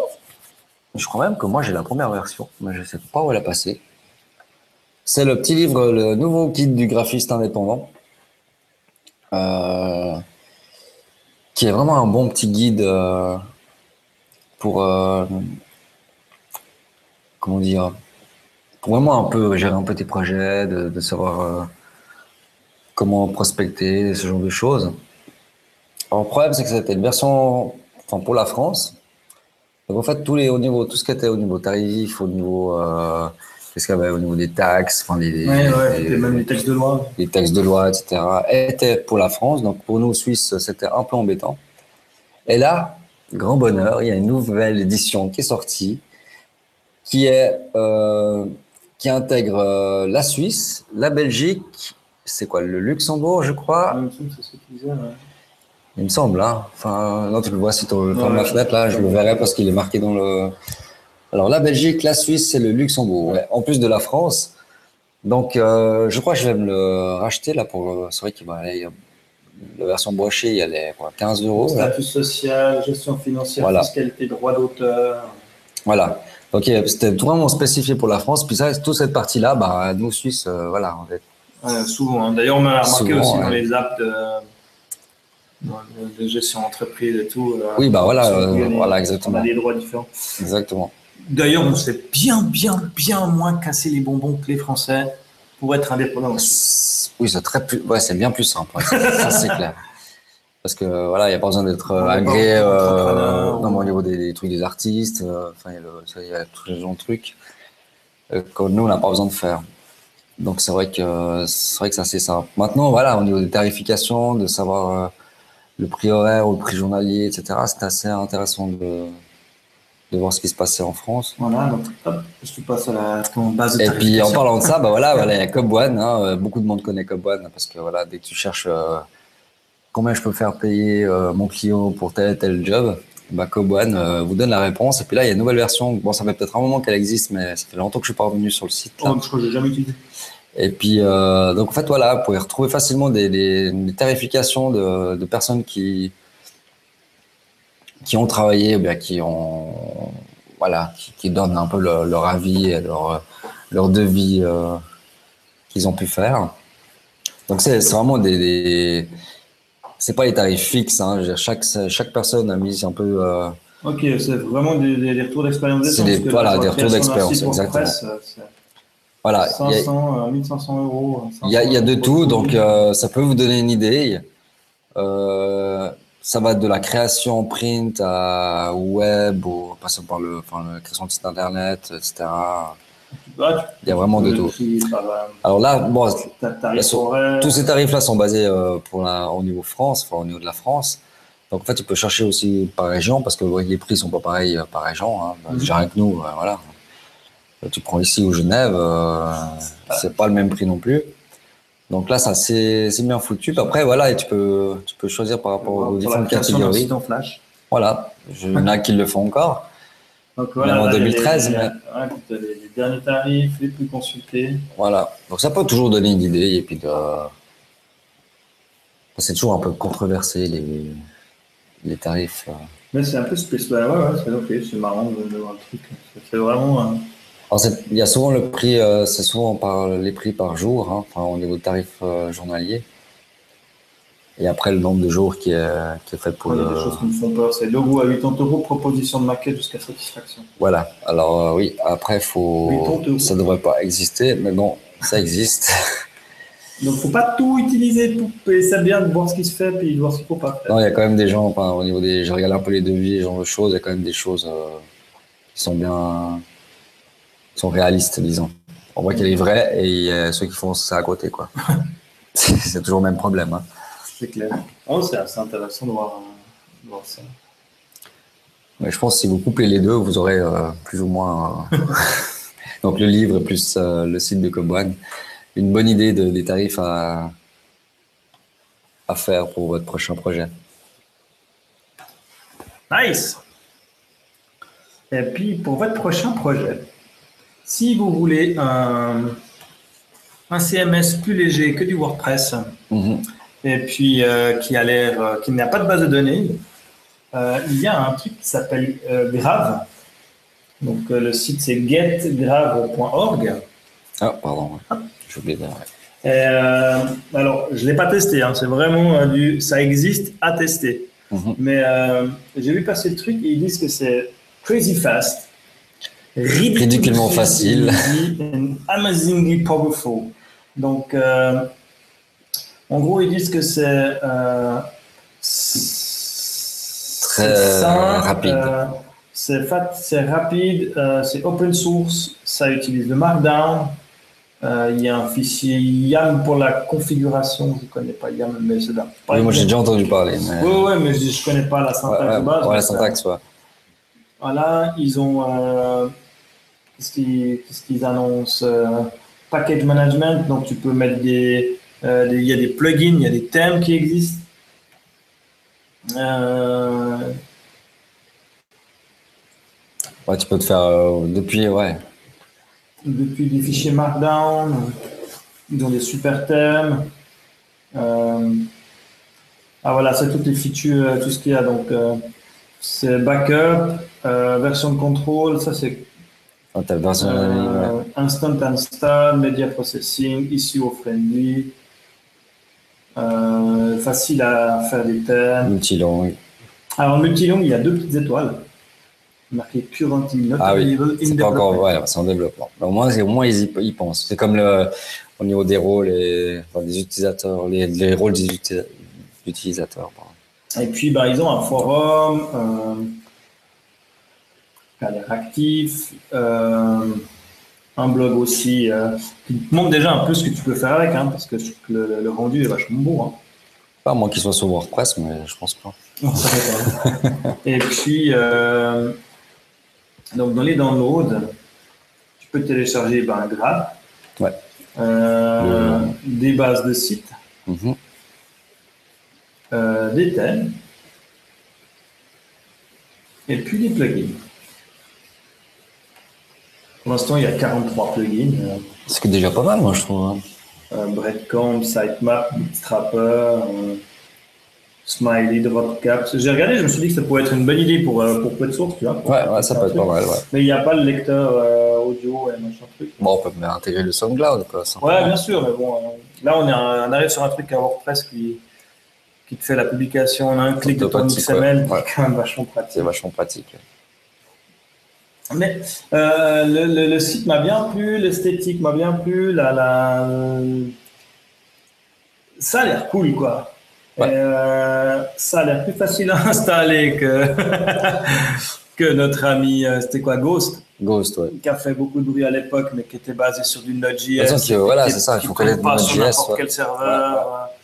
je crois même que moi j'ai la première version, mais je sais pas où elle a passé. C'est le petit livre, le nouveau guide du graphiste indépendant, euh, qui est vraiment un bon petit guide euh, pour comment dire vraiment un peu gérer un peu tes projets, de, savoir euh, comment prospecter, ce genre de choses. Alors, le problème, c'est que c'était une version enfin, pour la France. Donc, en fait, tous les, au niveau, tout ce qui était au niveau tarif, au niveau, euh, qu'est-ce qu'il y avait au niveau des taxes, enfin, les, même les taxes de loi. Les taxes de loi, etc., étaient pour la France. Donc, pour nous, Suisses, c'était un peu embêtant. Et là, grand bonheur, il y a une nouvelle édition qui est sortie, qui est euh, qui intègre euh, la Suisse, la Belgique, c'est quoi, le Luxembourg, je crois? Il me semble, hein. Enfin, non, tu le vois si tu ouvres ma fenêtre, là, je le verrai parce qu'il est marqué dans le. Alors, la Belgique, la Suisse, c'est le Luxembourg, en plus de la France. Donc, euh, je crois que je vais me le racheter, là, pour. Euh, c'est vrai qu'il va aller. La version brochée, elle est quoi, 15 euros. Statut social, gestion financière, fiscalité, droit d'auteur. Voilà. Ok, c'était vraiment spécifié pour la France. Puis ça, toute cette partie-là, bah, nous, Suisses, euh, voilà. souvent. Hein. D'ailleurs, on a remarqué aussi dans les apps de, de, gestion d'entreprise et tout. Oui, bah voilà, euh, voilà, exactement. On a des droits différents. Exactement. D'ailleurs, on s'est bien, bien, bien moins cassé les bonbons que les Français pour être indépendants. Oui, c'est très plus, ouais, c'est bien plus simple. ouais. ça, c'est clair. Parce que voilà, il n'y a pas besoin d'être euh, agréé euh, ou- au niveau des, des trucs des artistes. euh, Enfin, il y a le- ça, il y a tous les gens de trucs euh, que nous, on n'a pas besoin de faire. Donc c'est vrai que c'est vrai que c'est assez simple. Maintenant, voilà, au niveau des tarifications, de savoir le prix horaire ou le prix journalier, etc. C'est assez intéressant de, de voir ce qui se passait en France. Voilà, donc hop, je te passe à la ton base de Et puis en parlant de ça, bah voilà, voilà, il y a Cob One, hein, euh, beaucoup de monde connaît Cob One parce que voilà, dès que tu cherches euh, combien je peux faire payer euh, mon client pour tel et tel job, bah One euh, vous donne la réponse. Et puis là, il y a une nouvelle version. Bon, ça fait peut-être un moment qu'elle existe, mais ça fait longtemps que je suis pas revenu sur le site. là. Oh, je crois que j'ai jamais utilisé. Et puis, donc en fait, voilà, vous pouvez retrouver facilement des, des, des tarifications de, de personnes qui, qui ont travaillé bien qui ont, voilà, qui, qui donnent un peu leur, leur avis et leur, leur devis euh, qu'ils ont pu faire. Donc c'est vraiment des, des c'est pas les tarifs fixes. Hein, chaque, chaque personne a mis un peu. euh, Ok, c'est vraiment des, retours d'expérience. C'est des- voilà, des retours d'expérience, exactement. Euh, voilà, il y a- 500, euh, 1500 euros. Il y a, il y a de 500 tout, euros. donc euh, ça peut vous donner une idée. Euh, ça va de la création print à web, ou passant par le, enfin, la création de site internet, etc. Ah, Il y a vraiment de tout. euh, Alors là, bon, tous ces tarifs-là sont basés euh, pour la, au niveau France, enfin au niveau de la France. Donc en fait, tu peux chercher aussi par région parce que ouais, les prix sont pas pareils euh, par région. Hein. Bah. Déjà avec nous, euh, voilà. Euh, Tu prends ici ou Genève, euh, c'est pas le même prix non plus. Donc là, ça c'est bien foutu. Après, voilà, et tu peux tu peux choisir par rapport aux différentes catégories. site en Flash. Voilà, il y en a qui le font encore. Donc Même en là, il y a 2013, les, mais- les, les derniers tarifs, les plus consultés. Voilà. Donc ça peut toujours donner une idée et puis de... c'est toujours un peu controversé les les tarifs. euh. Mais c'est un peu spécial. Ouais, ouais, c'est marrant de, voir le truc. C'est- vraiment. Alors, il y a souvent le prix, euh, c'est souvent par les prix par jour, hein, enfin, au niveau de tarif euh, journalier. Et après, le nombre de jours qui est, qui est fait pour il y a des choses qui me font peur. C'est logo à 80 euros, proposition de maquette jusqu'à satisfaction. Voilà. Alors, euh, oui, après, faut... 80 euros. ça ne devrait pas exister, mais bon, ça existe. Donc, faut pas tout utiliser pour payer ça bien, de voir ce qui se fait, puis de voir ce qu'il faut pas faire. non, il y a quand même des gens, enfin, au niveau des. Je regarde un peu les devis, ce genre de choses, il y a quand même des choses qui sont bien. Sont réalistes, disons. On voit qu'il y a les vrais et a ceux qui font ça à côté, quoi. c'est toujours le même problème. Hein. C'est clair. Oh, c'est assez intéressant de voir, euh, de voir ça. Mais je pense que si vous couplez les deux, vous aurez euh, plus ou moins euh, donc le livre plus euh, le site de Cobwan, une bonne idée de- des tarifs à, à faire pour votre prochain projet. Nice. Et puis, pour votre prochain projet, si vous voulez un, un CMS plus léger que du WordPress, Mhm. et puis euh, qui a l'air, euh, qui n'a pas de base de données, euh, il y a un truc qui s'appelle Grave. Donc, le site c'est getgrave.org. Ah, pardon, ouais. j'ai oublié alors, je ne l'ai pas testé, hein, c'est vraiment du. Ça existe à tester. Mhm. Mais j'ai vu passer le truc et ils disent que c'est crazy fast, Ridiculement facile. and amazingly powerful. Donc, euh, en gros, ils disent que c'est. euh, Très c'est rapide. euh, c'est fat- c'est rapide, c'est open source, ça utilise le Markdown. Il y a un fichier YAM pour la configuration. Je ne connais pas YAM, mais c'est là. Oui, moi j'ai déjà entendu parler. Mais... Oui, ouais, mais je ne connais pas la syntaxe ouais, de base. ouais, la donc, syntaxe, ouais. Voilà, ils ont. Qu'est-ce qu'ils annoncent euh, Package management, donc tu peux mettre des. euh, des- Il y a des plugins, il y a des thèmes qui existent. Euh, Ouais, tu peux te faire euh, depuis, ouais. depuis des fichiers Markdown, ils ont des super thèmes. Euh, ah voilà, c'est toutes les features, tout ce qu'il y a. Donc, euh, c'est backup, version de contrôle, ça c'est Ouais. euh, instant install, media processing, ICO friendly, euh, facile à faire des thèmes. multilangue. Alors, multilong, il y a deux petites étoiles. marqué currently not Ah oui, c'est pas encore, ouais, c'est en développement. Mais au moins, au moins ils y pensent. C'est comme le, au niveau des rôles et enfin, des utilisateurs, les, les rôles des uti- utilisateurs. pardon. Et puis, bah, ils ont un forum, euh, l'air actif, euh, un blog aussi, euh, qui te montre déjà un peu ce que tu peux faire avec, hein, parce que le, le rendu est vachement beau. Hein. Pas à moins qu'ils soient sur WordPress, mais je pense pas. Non, ça fait pas. Et puis, euh, donc dans les downloads, tu peux télécharger ben, un graph, Ouais. euh, des bases de sites, Mhm. des thèmes, et puis des plugins. Pour l'instant, il y a 43 plugins. C'est déjà pas mal, moi, je trouve. hein. euh, Breadcomb, Sitemap, Bootstrapper, euh, Smiley, Dropcap. J'ai regardé, je me suis dit que ça pourrait être une bonne idée pour, euh, pour Code Source, tu vois. Ouais, ouais, ça peut être pas mal, ouais. Mais il n'y a pas le lecteur euh, audio et machin truc. Bon, on peut même intégrer le SoundCloud, quoi. Ouais, bien sûr, mais bon, euh, là on, est, un- on arrive sur un truc à WordPress qui, qui te fait la publication en un clic de ton XML, ouais. qui est quand même vachement pratique. C'est vachement pratique. Mais euh, le, le- le site m'a bien plu, l'esthétique m'a bien plu, la, la... ça a l'air cool quoi. Ouais. Et, euh, ça a l'air plus facile à installer que, que notre ami, euh, c'était quoi, Ghost, Ghost, ouais. qui a fait beaucoup de bruit à l'époque, mais qui était basé sur du Node.js. Que- voilà, qui- c'est ça, il qui faut connaître pas sur n'importe ouais. quel serveur. Ouais,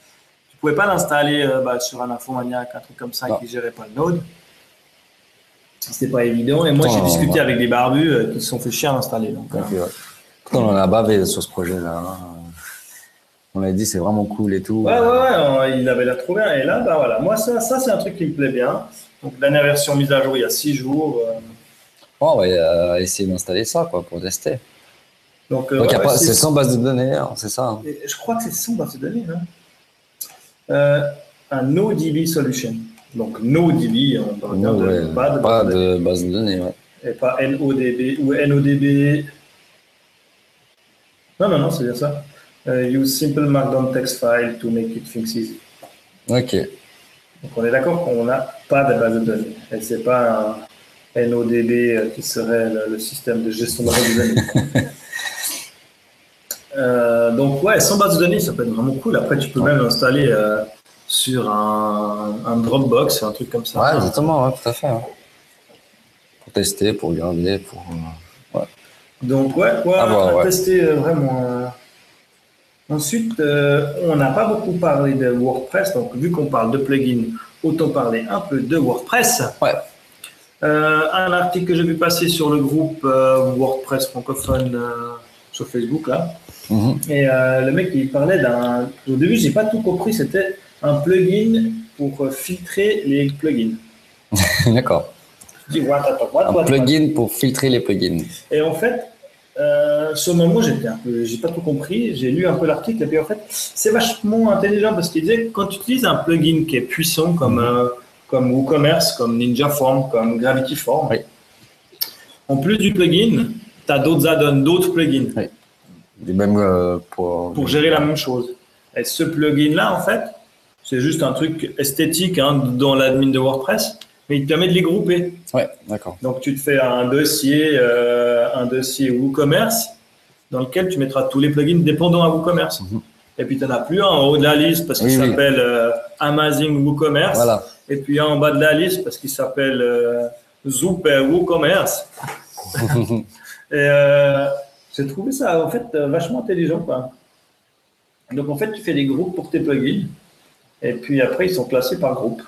Tu pouvais pas l'installer euh, bah, sur un Infomaniac, un truc comme ça, Non. qui gérait pas le Node. C'était pas évident. Et moi, j'ai discuté avec des barbus euh, qui se sont fait chier à l'installer. Donc, euh, ouais. On en a bavé sur ce projet-là. hein. On a dit c'est vraiment cool et tout. Ouais, ouais, ouais, euh, il avait l'air trop bien. Et là, bah voilà, moi, ça, ça c'est un truc qui me plaît bien. Donc, dernière version mise à jour il y a six jours. euh, on va euh, essayer d'installer ça quoi, pour tester. donc, euh, ouais, c'est- sans base de données, hein, c'est ça. hein. Je crois que c'est son base de données. Hein. Euh, un NoDB solution. Donc, NoDB, on parle bien de- ouais, pas de pas base de base de données. Ouais. Et pas NODB ou NODB. Non, non, non, c'est bien ça. Euh, use simple markdown text file to make it things easy. Ok. Donc on est d'accord qu'on n'a pas de base de données. Et c'est pas un NODB euh, qui serait le, le système de gestion de base de données. Euh, donc ouais, sans base de données, ça peut être vraiment cool. Après, tu peux même l'installer euh, sur un, un Dropbox, un truc comme ça. Ouais, exactement, ouais, tout à fait. ouais. Pour tester, pour regarder, pour. euh, ouais. Donc ouais, ouais. tester euh, vraiment. euh. Ensuite, on n'a pas beaucoup parlé de WordPress, donc vu qu'on parle de plugins, autant parler un peu de WordPress. Ouais. Un article que j'ai vu passer sur le groupe WordPress francophone sur Facebook là, Mhm. et le mec il parlait d'un. Au début, j'ai pas tout compris. C'était un plugin pour euh, filtrer les plugins. D'accord. Je dis what, attends, what, Un plugin pour filtrer les plugins. Et en fait, euh, sur le moment, j'étais un peu, j'ai pas tout compris. J'ai lu un peu l'article et puis en fait, c'est vachement intelligent parce qu'il disait que quand tu utilises un plugin qui est puissant comme euh, comme WooCommerce, comme Ninja Form, comme Gravity Form, Oui. en plus du plugin, tu as d'autres add-ons, d'autres plugins Et même euh, pour. pour gérer la même chose. Et ce plugin-là, en fait, c'est juste un truc esthétique hein, dans l'admin de WordPress, mais il te permet de les grouper. Ouais, d'accord. Donc, tu te fais un dossier, euh, un dossier WooCommerce dans lequel tu mettras tous les plugins dépendants à WooCommerce. Mhm. Et puis, tu n'en as plus un en haut de la liste parce qu'il Oui, oui. s'appelle euh, Amazing WooCommerce. Voilà. Et puis, un en bas de la liste parce qu'il s'appelle euh, WooCommerce. Et euh, j'ai trouvé ça, en fait, vachement intelligent. Quoi. Donc, en fait, tu fais des groupes pour tes plugins. Et puis, après, ils sont classés par groupe.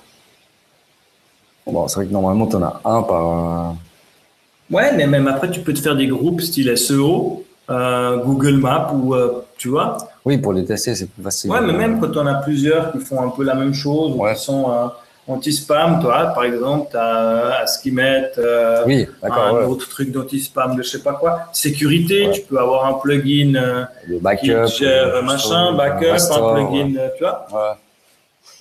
Bon, c'est vrai que normalement, tu en as un par. Ouais, mais même après, tu peux te faire des groupes style SEO, euh, Google Maps ou euh, tu vois. Oui, pour les tester, c'est plus facile. Ouais, mais même quand on a plusieurs qui font un peu la même chose ou Ouais. qui sont euh, anti-spam, toi, par exemple, tu as Askimet, Oui, un ouais. autre truc d'anti-spam de je sais pas quoi. Sécurité, Ouais. tu peux avoir un plugin Le qui backup. gère euh, machin, restore, un plugin, tu vois.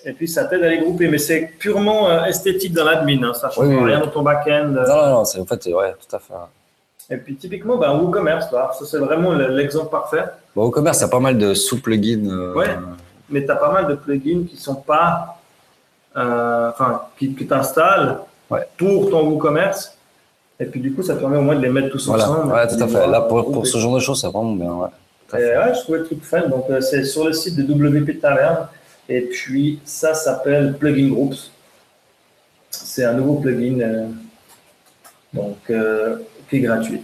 Et puis ça t'aide à les grouper, mais c'est purement euh, esthétique dans l'admin, hein, ça change Oui, oui, rien oui. dans ton back-end. euh. Non, non, non, c'est en fait, ouais, tout à fait. Et puis typiquement, ben, WooCommerce, là, ça c'est vraiment le- l'exemple parfait. Bon, au commerce, il y a pas mal de sous-plugins. euh, Ouais. Mais tu as pas mal de plugins qui sont pas, euh, enfin, qui, que tu installes Ouais. pour ton WooCommerce Et puis du coup, ça permet au moins de les mettre tous Voilà, ensemble. ouais, tout à fait. Là, pour, ce genre de choses, c'est vraiment bien. Ouais. Je trouvais le truc fun. Donc, euh, c'est sur le site de WP Taverne. Et puis, ça s'appelle Plugin Groups. C'est un nouveau plugin euh, donc, euh, qui est gratuit.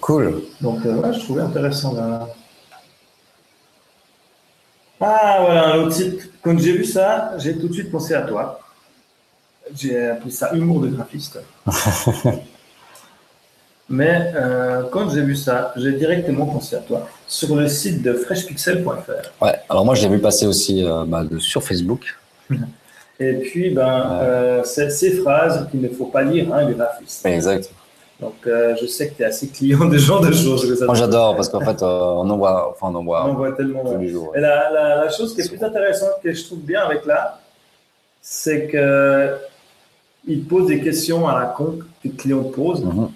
Cool. Donc, euh, ouais, je trouvais intéressant. Là. Ah, voilà, un autre site. Quand j'ai vu ça, j'ai tout de suite pensé à toi. J'ai appelé ça humour de graphiste. Mais euh, quand j'ai vu ça, j'ai directement pensé à toi sur le site de freshpixel.fr. Ouais. Alors moi, je l'ai vu passer aussi euh, bah, de- sur Facebook. Et puis, ben, euh, ces phrases qu'il ne faut pas lire, hein, les graphistes. Exact. Donc, je sais que tu es assez client de ce genre de choses. Moi, j'adore parce qu'en fait, on en voit, enfin, on en voit en voit tellement. tous les jours. Et la, la, la chose qui est plus intéressante que je trouve bien avec là, c'est que il pose des questions à la con que les clients te posent, Mhm.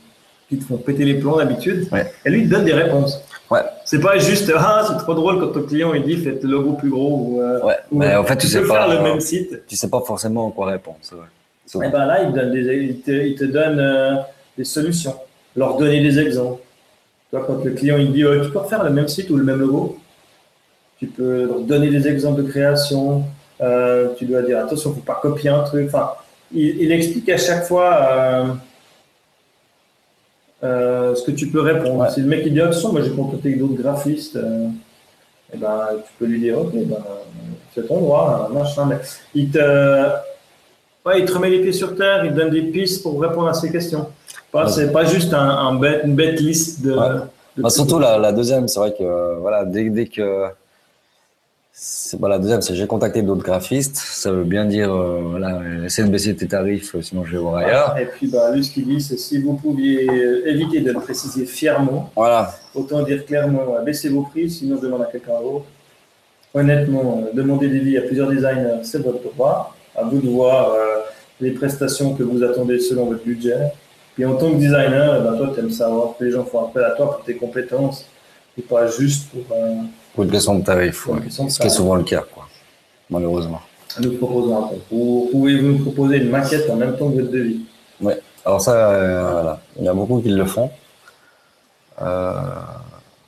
Qui te font péter les plombs d'habitude, Ouais. et lui il te donne des réponses. Ouais. C'est pas juste ah c'est trop drôle quand ton client il dit faites le logo plus gros ou, euh, Ouais. ou, Mais en fait, tu sais pas. faire le euh, même site. Tu sais pas forcément quoi répondre. Souvent. Et ben là il te donne des, il te, il te donne euh, des solutions, leur donner des exemples. Tu vois, quand le client il dit Ouais, tu peux refaire le même site ou le même logo, tu peux leur donner des exemples de création. tu dois dire attention, faut pas copier un truc. Enfin, il, il explique à chaque fois euh, ce que tu peux répondre. Ouais. Si le mec il dit attention, moi j'ai contacté avec d'autres graphistes, euh, eh ben, tu peux lui dire ok, ben, c'est ton droit, hein, machin. Mais il te, ouais, il te remet les pieds sur terre, il te donne des pistes pour répondre à ces questions. Pas, Ouais. C'est pas juste un, un bête, une bête liste de. Bah, surtout la, la deuxième, c'est vrai que voilà, dès, dès que voilà, la deuxième, c'est j'ai contacté d'autres graphistes. Ça veut bien dire euh, voilà, essaie de baisser tes tarifs, euh, sinon je vais voir ailleurs. Et puis, bah, lui, ce qu'il dit, c'est si vous pouviez euh, éviter de le préciser fièrement, Voilà, autant dire clairement, euh, baissez vos prix, sinon je demande à quelqu'un d'autre. Honnêtement, euh, demander des vies à plusieurs designers, c'est votre droit. À vous de voir euh, les prestations que vous attendez selon votre budget. Puis en tant que designer, ben, toi, tu aimes savoir que les gens font appel à toi pour tes compétences et pas juste pour pour une question de tarif, ouais. question de ce qui est tarif. souvent le cas, quoi, malheureusement. Nous proposons un concours. Pouvez-vous nous proposer une maquette en même temps que votre devis Alors ça, euh, voilà, il y a beaucoup qui le font. Euh,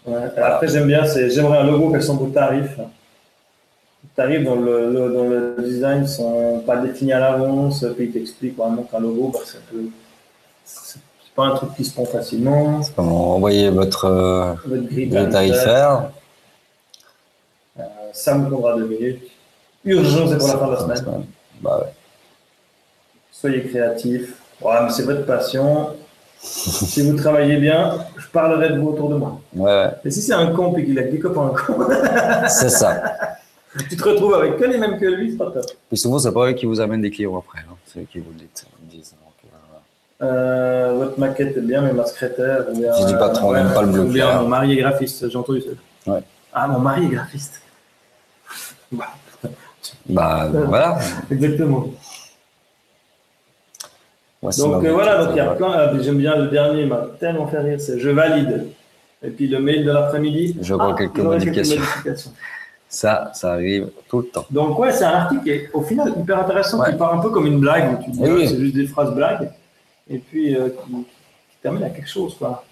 Ouais. Après, j'aime bien, c'est j'aimerais un logo quels sont vos tarifs. Les tarifs dans le, le- dans le design sont pas définis à l'avance, puis ils t'expliquent vraiment qu'un logo, bah. C'est pas un truc qui se prend facilement. comment envoyer votre euh, Votre grille grille tarifaire, ça vous prendra deux minutes. Urgent, c'est pour la fin de la semaine. Bah ouais. Soyez créatifs. Ouais, mais c'est votre passion. si vous travaillez bien, je parlerai de vous autour de moi. Ouais, ouais, Mais si c'est un con et qu'il a que des copains cons, c'est ça. tu te retrouves avec que les mêmes que lui, c'est pas top. Puis souvent, c'est pas eux qui vous amènent des clients après, hein. c'est eux qui vous le le disent. Donc, euh, Euh, votre maquette est bien, mais ma secrétaire. Bien, Fils du patron, n'aime pas le bleu ou bien clair. mon mari est graphiste, j'ai entendu ça. Ouais. Ah, mon mari est graphiste. Bah, Bah voilà. exactement. Donc euh, voilà, donc il y a plein. ah, J'aime bien le dernier, il m'a tellement fait rire, c'est je valide. Et puis le mail de l'après-midi. Je vois ah, quelques modifications. Ça, ça arrive tout le temps. Donc ouais, c'est un article qui est au final hyper intéressant, Ouais. qui part un peu comme une blague, où tu dis Oui, ah, oui. c'est juste des phrases blagues, et puis euh, qui, qui termine à quelque chose. Quoi.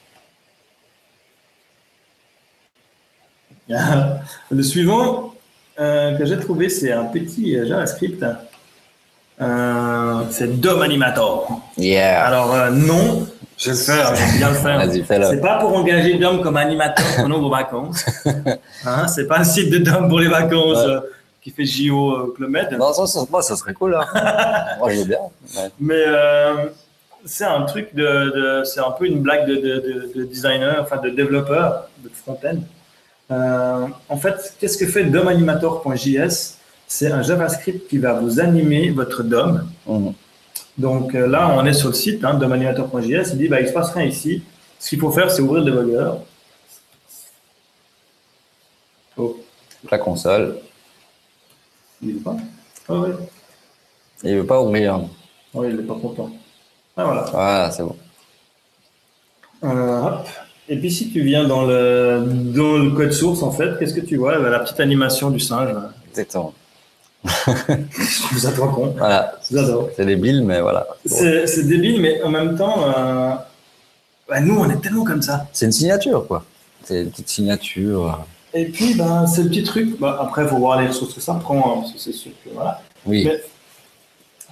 Le suivant euh, que j'ai trouvé, c'est un petit euh, JavaScript. Euh, c'est DOM Animator. Yeah. Alors euh, non, je vais le faire, j'aime bien le faire. Fais-le. C'est pas pour engager Dom comme animateur pendant vos vacances. Hein, c'est pas un site de Dom pour les vacances Ouais. euh, qui fait JO Med. Non, ça, ça, ça serait cool. Hein. moi, je veux bien. Ouais. Mais c'est un truc de, de- c'est un peu une blague de- de designer, enfin de développeur de front-end. Euh, en fait, qu'est-ce que fait DOManimator.js C'est un JavaScript qui va vous animer votre DOM. Mhm. Donc euh, là, on est sur le site hein, DOManimator.js. Il dit bah, il se passe rien ici. Ce qu'il faut faire, c'est ouvrir le debugger. Oh, La console. il est pas? Ah ouais. Il veut pas ouvrir. Oh, il n'est pas content. Ah voilà. Voilà, c'est bon. Euh, hop. Et puis si tu viens dans le, dans le code source, en fait, qu'est-ce que tu vois? La petite animation du singe. Exactement. Je vous attends con. Voilà. C'est débile, mais voilà. C'est débile, mais en même temps, euh, Bah, nous, on est tellement comme ça. C'est une signature, quoi. C'est une petite signature. Et puis, ben, c'est le petit truc. Bah, après, il faut voir les ressources que ça prend, hein, parce que c'est sûr que voilà. Oui. Mais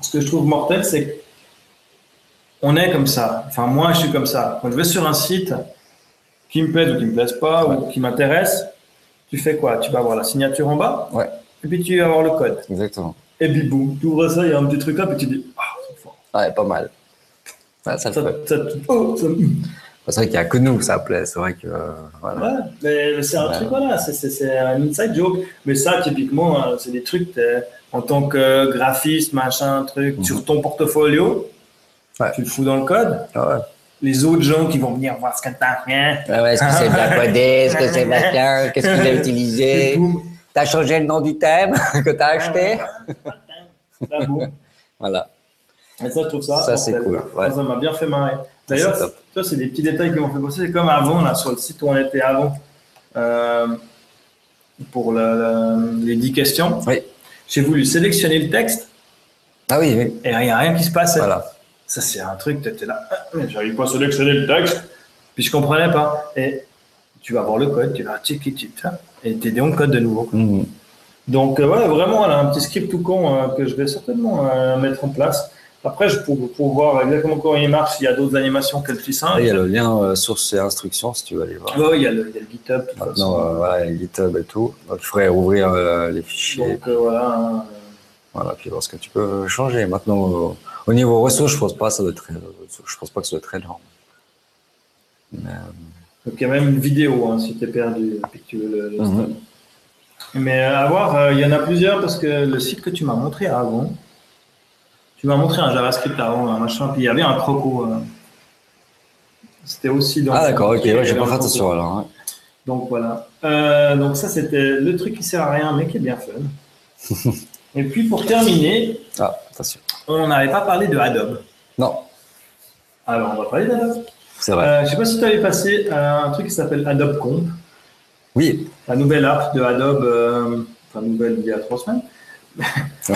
ce que je trouve mortel, c'est qu'on est comme ça. Enfin, moi, je suis comme ça. Quand je vais sur un site qui me plaise ou qui me plaise pas ou qui m'intéresse, tu fais quoi? Tu vas avoir la signature en bas? Ouais. Et puis tu vas avoir le code. Exactement. Et bibou, tu ouvres ça, il y a un petit truc là, puis tu dis, ah, c'est fort. Ouais, pas mal. Ça Ça, ça- oh, ça- C'est vrai qu'il n'y a que nous ça plaît. C'est vrai que. euh, voilà. Ouais, mais mais c'est un Ouais. truc, voilà, c'est- un inside joke. Mais ça, typiquement, euh, c'est des trucs, en tant que graphiste, machin, truc, Mhm. sur ton portfolio, Ouais. tu le fous dans le code. Ah ouais. Les autres gens qui vont venir voir ce que t'as rien. Ah ouais, est-ce que c'est codé Est-ce que c'est machin Qu'est-ce qu'il a utilisé? T'as changé le nom du thème que t'as acheté? Boum. Voilà. Et ça, je trouve ça. Ça, c'est cool, ouais. Ça, m'a bien fait marrer. D'ailleurs, ça, c'est des petits détails qui m'ont fait penser. C'est comme avant, là, sur le site où on était avant, euh, pour la- la- les 10 questions. Oui. J'ai voulu sélectionner le texte Ah oui, oui. et il n'y a rien qui se passait. Voilà. Ça, c'est un truc, tu étais là. Ah, J'arrive pas à sélectionner le texte. Puis je comprenais pas. Et tu vas voir le code, tu vas checker, tu et tu es dans le code de nouveau. Mhm. Donc euh, voilà, vraiment, voilà, un petit script tout con euh, que je vais certainement euh, mettre en place. Après, je pour, pour voir exactement comment il marche, il y a d'autres animations que le petit Ah, Il y a le lien euh, sources et instructions si tu veux aller voir. Ouais, il y a le, il y a le GitHub. Maintenant, façon. euh, voilà, il y a GitHub et tout. Donc, il faudrait ouvrir euh, les fichiers. Donc voilà. hein. Voilà, puis voir ce que tu peux changer. Maintenant, au niveau ressources, je pense pas, ça doit être je pense pas que ça doit être très énorme. Mais, euh, Donc il y a même une vidéo hein, si tu es perdu et que tu veux le, le Mhm. Mais euh, à voir, euh, il y en a plusieurs parce que le site que tu m'as montré avant, tu m'as montré un JavaScript avant, un machin, puis il y avait un croco. euh. C'était aussi dans. Ah d'accord, ok, ouais, j'ai pas fait attention alors. hein. Donc voilà. Euh, donc ça c'était le truc qui sert à rien mais qui est bien fun. et puis pour terminer, Ah, attention. on n'avait pas parlé de Adobe. Non, Alors on va parler d'Adobe. c'est vrai. Euh, je sais pas si tu avais passé euh, un truc qui s'appelle Adobe Comp. Oui, la nouvelle app de Adobe, euh, enfin nouvelle il y a trois semaines, ouais,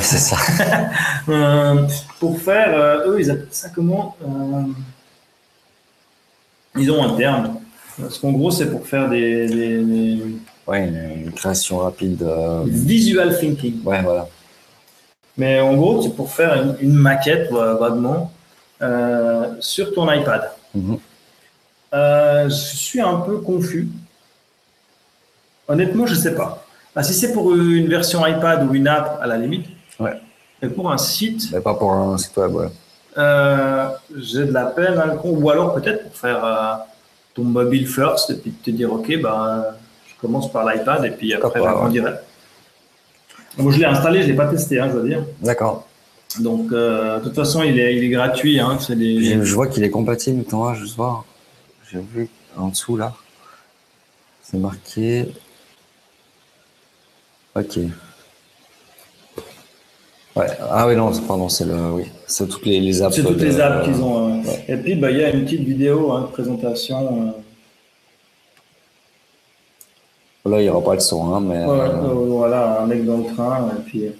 c'est ça. euh, pour faire, eux ils appellent ça comment Ils ont un terme. Parce qu'en gros c'est pour faire des, des- des- Ouais, une, une création rapide. visual thinking. Ouais, voilà. Mais en gros c'est pour faire une, une maquette vaguement euh, sur ton iPad. Mhm. Euh, je suis un peu confus. Honnêtement, je sais pas. Ah, si c'est pour une version iPad ou une app, à la limite. Ouais. Mais pour un site, Mais pas pour un site web, ouais. euh, j'ai de la peine à le con- Ou alors peut-être pour faire euh, ton mobile first et puis te dire, OK, bah, je commence par l'iPad et puis après, Pourquoi pas, Moi, je l'ai installé, je ne l'ai pas testé, hein, je veux dire. D'accord. Donc, euh, de toute façon, il est, il est gratuit. Hein, des... Je, je vois qu'il est compatible, attends, hein, juste voir. J'ai vu en dessous là. C'est marqué. Ok. Ouais. Ah oui, non, c'est- pardon, c'est le. Oui. C'est toutes les, les apps. C'est toutes de- les apps qu'ils ont. euh. ouais. Et puis, bah, il y a une petite vidéo hein, de présentation. euh. Là, il n'y aura pas le son, hein, mais. Ouais, euh, voilà, un mec dans le train. Et puis, euh,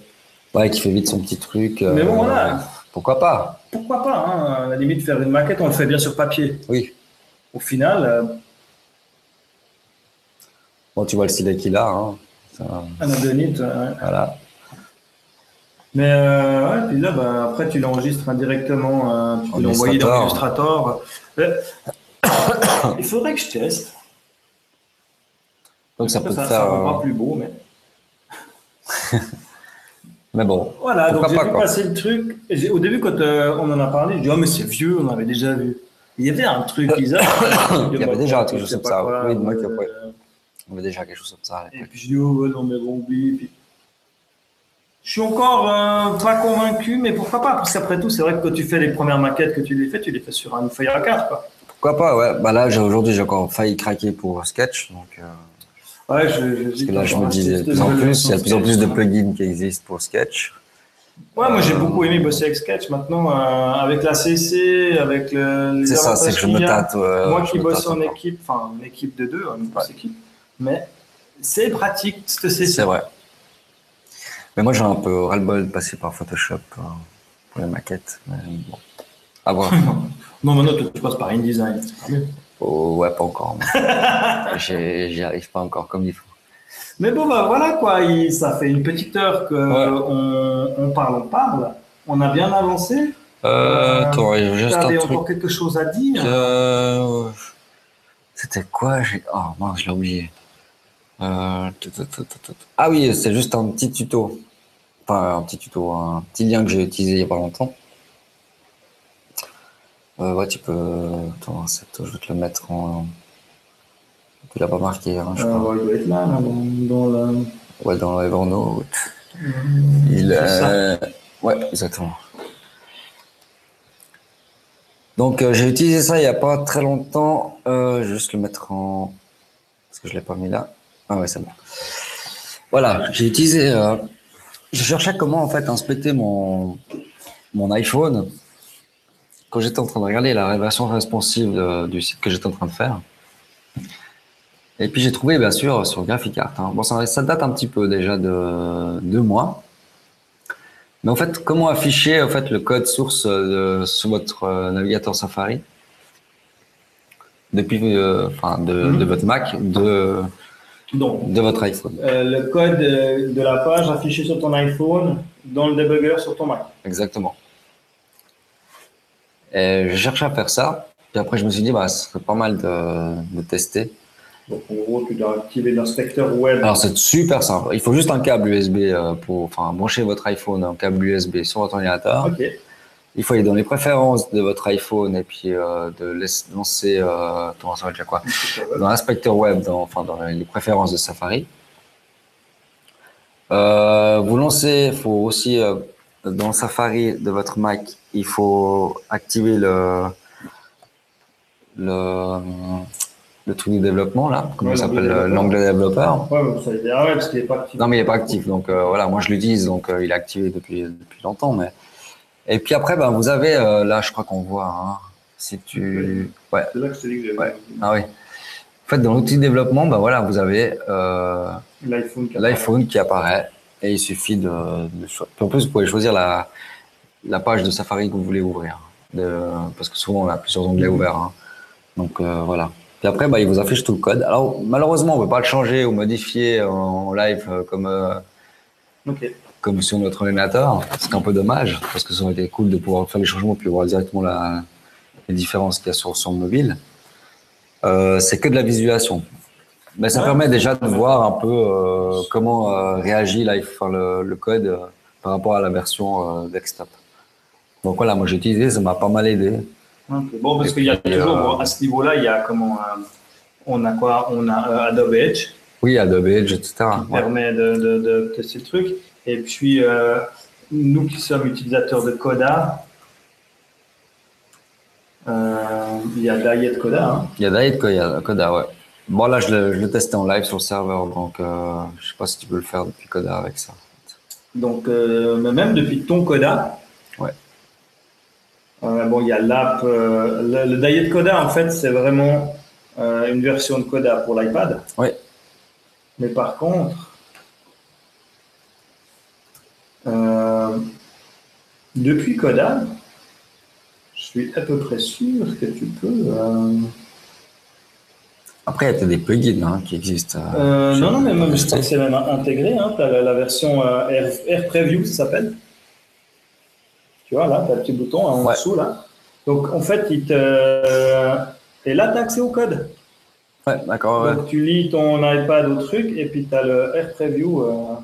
ouais, qui fait vite son petit truc. euh, Mais bon, voilà. Pourquoi pas? Pourquoi pas hein, À la limite, faire une maquette, on le fait bien sur papier. Oui. Au final, euh, Bon, tu vois le stylet qu'il a. Hein. Ça, euh, ouais. voilà. Mais ouais, puis là, bah, après, tu l'enregistres indirectement. euh, tu peux l'envoyer dans Illustrator. Il faudrait que je teste. Donc ça peut ça, faire. ça euh, plus beau, mais. Mais bon. Voilà, donc j'ai pas, vu quoi. passer le truc. Au début, quand euh, on en a parlé, je dis, oh, mais c'est vieux, on avait déjà vu. Il y avait un truc bizarre. Il y avait déjà un truc Je sais comme pas ça, quoi, oui, de moi qui euh, après. On a déjà quelque chose comme ça. Et puis je dis, oh ouais, non, mais bon, oublie. Puis... Je suis encore euh, pas convaincu, mais pourquoi pas? Parce qu'après tout, c'est vrai que quand tu fais les premières maquettes que tu les fais, tu les fais sur une feuille à carte. Quoi. Pourquoi pas, ouais. Bah là, aujourd'hui, j'ai encore failli craquer pour Sketch. Donc, euh, Ouais, je, je, parce que là, je me dis de plus en plus, il y a de plus en plus de plugins qui existent pour Sketch. Ouais, moi j'ai beaucoup aimé bosser avec Sketch. Maintenant, euh, avec la CC, avec le, C'est ça, c'est que je me tâte. euh, Moi qui bosse en équipe, enfin une équipe de deux, une grosse équipe, mais c'est pratique, cette C'est CC. vrai. Mais moi, j'ai un peu ras-le-bol de passer par Photoshop euh, pour les maquettes. Mais bon, à voir. Non, maintenant, tu passes par InDesign. Oh, ouais, pas encore. J'y arrive pas encore comme il faut. Mais bon, bah, voilà quoi. ça fait une petite heure qu'on on parle, on parle. On a bien avancé. Euh, euh, juste avais encore quelque chose à dire? Euh, C'était quoi? Oh mince, je l'ai oublié. Euh, ah oui, c'est juste un petit tuto. Enfin, un petit tuto, un petit lien que j'ai utilisé il n'y a pas longtemps. Euh, ouais, tu peux. Attends, je vais te le mettre en. Tu l'as pas marqué, hein, je crois. Euh, il doit être là, dans, dans le. Ouais, dans l'Evernote. Mmh, il est. Ouais, exactement. Donc, euh, j'ai utilisé ça il n'y a pas très longtemps. Euh, je vais juste le mettre en. Parce que je ne l'ai pas mis là. Ah ouais, c'est bon. Voilà, j'ai utilisé. Euh, je cherchais comment en fait inspecter mon, mon iPhone quand j'étais en train de regarder la révélation responsive du site que j'étais en train de faire. Et puis j'ai trouvé bien sûr sur GraphiCart. Hein. Bon, ça, ça, date un petit peu déjà de deux mois. Mais en fait, comment afficher en fait le code source de, sur votre euh, navigateur Safari depuis, euh, enfin, de, mhm. de, votre Mac, de, de votre iPhone? Euh, le code de la page affiché sur ton iPhone dans le debugger sur ton Mac. Exactement. Et je cherchais à faire ça. Puis après, je me suis dit, bah, ce serait pas mal de, de tester. Donc en gros, tu dois activer l'inspecteur web. Alors c'est super simple. Il faut juste un câble USB euh, pour enfin, brancher votre iPhone, un câble USB sur votre ordinateur. Il faut aller dans les préférences de votre iPhone et puis euh, de lancer, euh, déjà quoi? Dans l'inspecteur web, dans, enfin dans les préférences de Safari. Euh, vous lancez, il faut aussi dans Safari de votre Mac, il faut activer le le le truc de développement là, comment ça s'appelle développeur. Ouais, ça veut dire, ouais, parce qu'il n'est pas actif. Non, mais il n'est pas actif, donc euh, voilà, moi je l'utilise, donc euh, il est activé depuis depuis longtemps, mais et puis après, ben vous avez euh, là, je crois qu'on voit, hein, si tu, ouais. C'est là que je que ouais. Ah oui. En fait, dans l'outil de développement, ben voilà, vous avez l'iPhone qui, apparaît et il suffit de, de en plus, vous pouvez choisir la la page de Safari que vous voulez ouvrir, de, parce que souvent on a plusieurs onglets mm-hmm. ouverts, hein. donc voilà. Puis après, bah, il vous affiche tout le code. Alors, malheureusement, on ne peut pas le changer ou modifier en live euh, comme, euh, comme sur notre ordinateur. C'est un peu dommage, parce que ça aurait été cool de pouvoir faire les changements puis voir directement la, les différences qu'il y a sur son mobile. Euh, c'est que de la visualisation. Mais ça permet déjà de voir un peu comment réagit le, le, code par rapport à la version desktop. Donc voilà, moi j'ai utilisé, ça m'a pas mal aidé. Bon, parce qu'il y a toujours, euh, à ce niveau-là, il y a comment euh, on a quoi On a euh, Adobe Edge. Oui, Adobe Edge, etc. Qui permet de, de, tester le truc. Et puis, nous qui sommes utilisateurs de Coda, il y a Diet Coda. Hein. Il y a Diet Coda, ouais. Bon, là, je le, je le, testais en live sur le serveur, donc je ne sais pas si tu peux le faire depuis Coda avec ça. Donc, même depuis ton Coda, euh, bon, il y a l'app. Euh, le, Diet Coda, en fait, c'est vraiment euh, une version de Coda pour l'iPad. Oui. Mais par contre, depuis Coda, je suis à peu près sûr que tu peux. Après, il y a des plugins hein, qui existent. non, non, mais même, je crois que c'est même intégré. Hein, la, la, version Air, Air, Preview, ça s'appelle. Tu vois, là, tu as le petit bouton en dessous, là. Donc, en fait, il te... Et là, tu as accès au code. Ouais, d'accord. Donc, tu lis ton iPad au truc et puis tu as le Air Preview. Euh...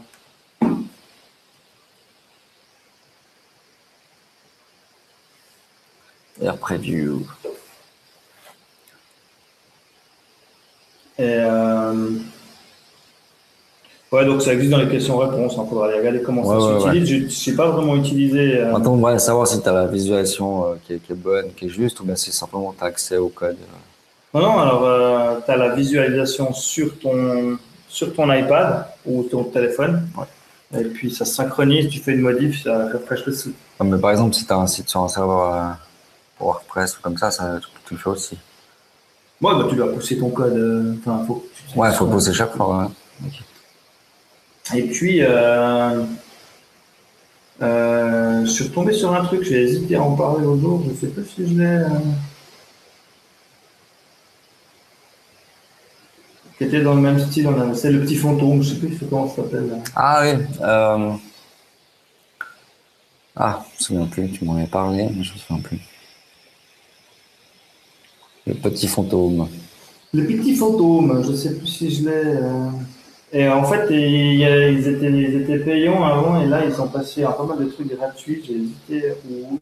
Air Preview. Et euh... Ouais, donc ça existe dans les questions-réponses. Il hein, faudra aller regarder comment ça s'utilise. Je ne sais pas vraiment utilisé. Euh... Maintenant, on va savoir si tu as la visualisation euh, qui, est, qui, est, bonne, qui est juste, ou bien si simplement tu as accès au code. Non, non, alors euh, tu as la visualisation sur ton, sur ton iPad ou ton téléphone. Et puis ça se synchronise, tu fais une modif, ça refresh le site. mais par exemple, si tu as un site sur un serveur euh, WordPress ou comme ça, ça tu, le fais aussi. Ouais, bah, tu dois pousser ton code. Enfin, faut, ouais, il faut pousser chaque fois. Et puis, euh, Euh, je suis retombé sur un truc, j'ai hésité à en parler au jour, je ne sais pas si je l'ai. Euh, qui était dans le même style, c'est le petit fantôme, je ne sais plus comment ça s'appelle. Ah oui. Ah, je me souviens plus, tu m'en avais parlé, mais je ne me souviens plus. Le petit fantôme. Le petit fantôme, je ne sais plus si je l'ai. Et en fait, ils, étaient, ils, étaient, payants avant et là, ils sont passés à pas mal de trucs gratuits. J'ai hésité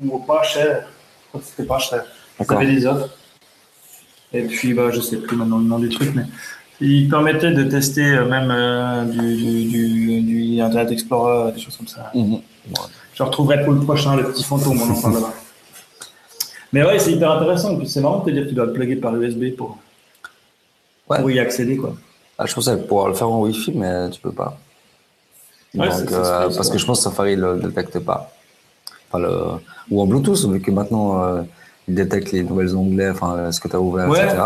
ou, pas cher. Je crois que c'était pas cher. Ils avaient des offres. Et puis, bah, je sais plus maintenant le nom du truc, mais ils permettaient de tester euh, même euh, du, du, du, Internet Explorer, des choses comme ça. Mhm. Je retrouverai pour le prochain le petit fantôme, on en mais ouais, c'est hyper intéressant. C'est marrant de te dire que tu dois le plugger par USB pour, pour y accéder, quoi. Ah, je pensais pouvoir le faire en Wi-Fi, mais tu peux pas. Euh, parce que je pense que Safari ne le détecte pas. le... Ou en Bluetooth, vu que maintenant euh, il détecte les nouvelles onglets, enfin ce que tu as ouvert, etc.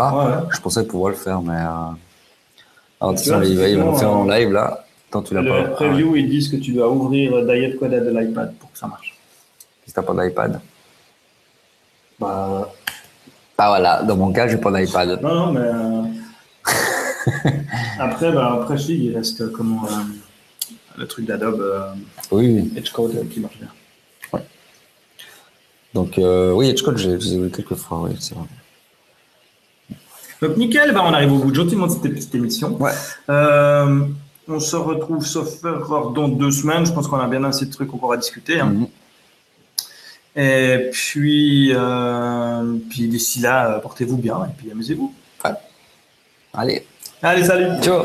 Je pensais pouvoir le faire, mais. Euh... Alors, vois, il va, le faire en live là. Tant tu l'as pas. preview, ils disent que tu dois ouvrir Diet Code de l'iPad pour que ça marche. Si tu n'as pas d'iPad. Bah. Ah voilà, dans mon cas, j'ai pas d'iPad. Non, non, mais. Après, bah, après, il reste euh, comment, euh, le truc d'Adobe euh, oui. Edgecode qui marche bien. Ouais. Donc, oui, Edgecode, j'ai vu quelques fois, oui, c'est vrai. Donc, nickel, bah, on arrive au bout gentiment de cette petite émission. Ouais. on se retrouve, sauf erreur, dans deux semaines. Je pense qu'on a bien assez de trucs encore à discuter. Hein. Mhm. Et puis, puis d'ici là, portez-vous bien et puis amusez-vous. Ouais. Allez. Allez, salut. Ciao.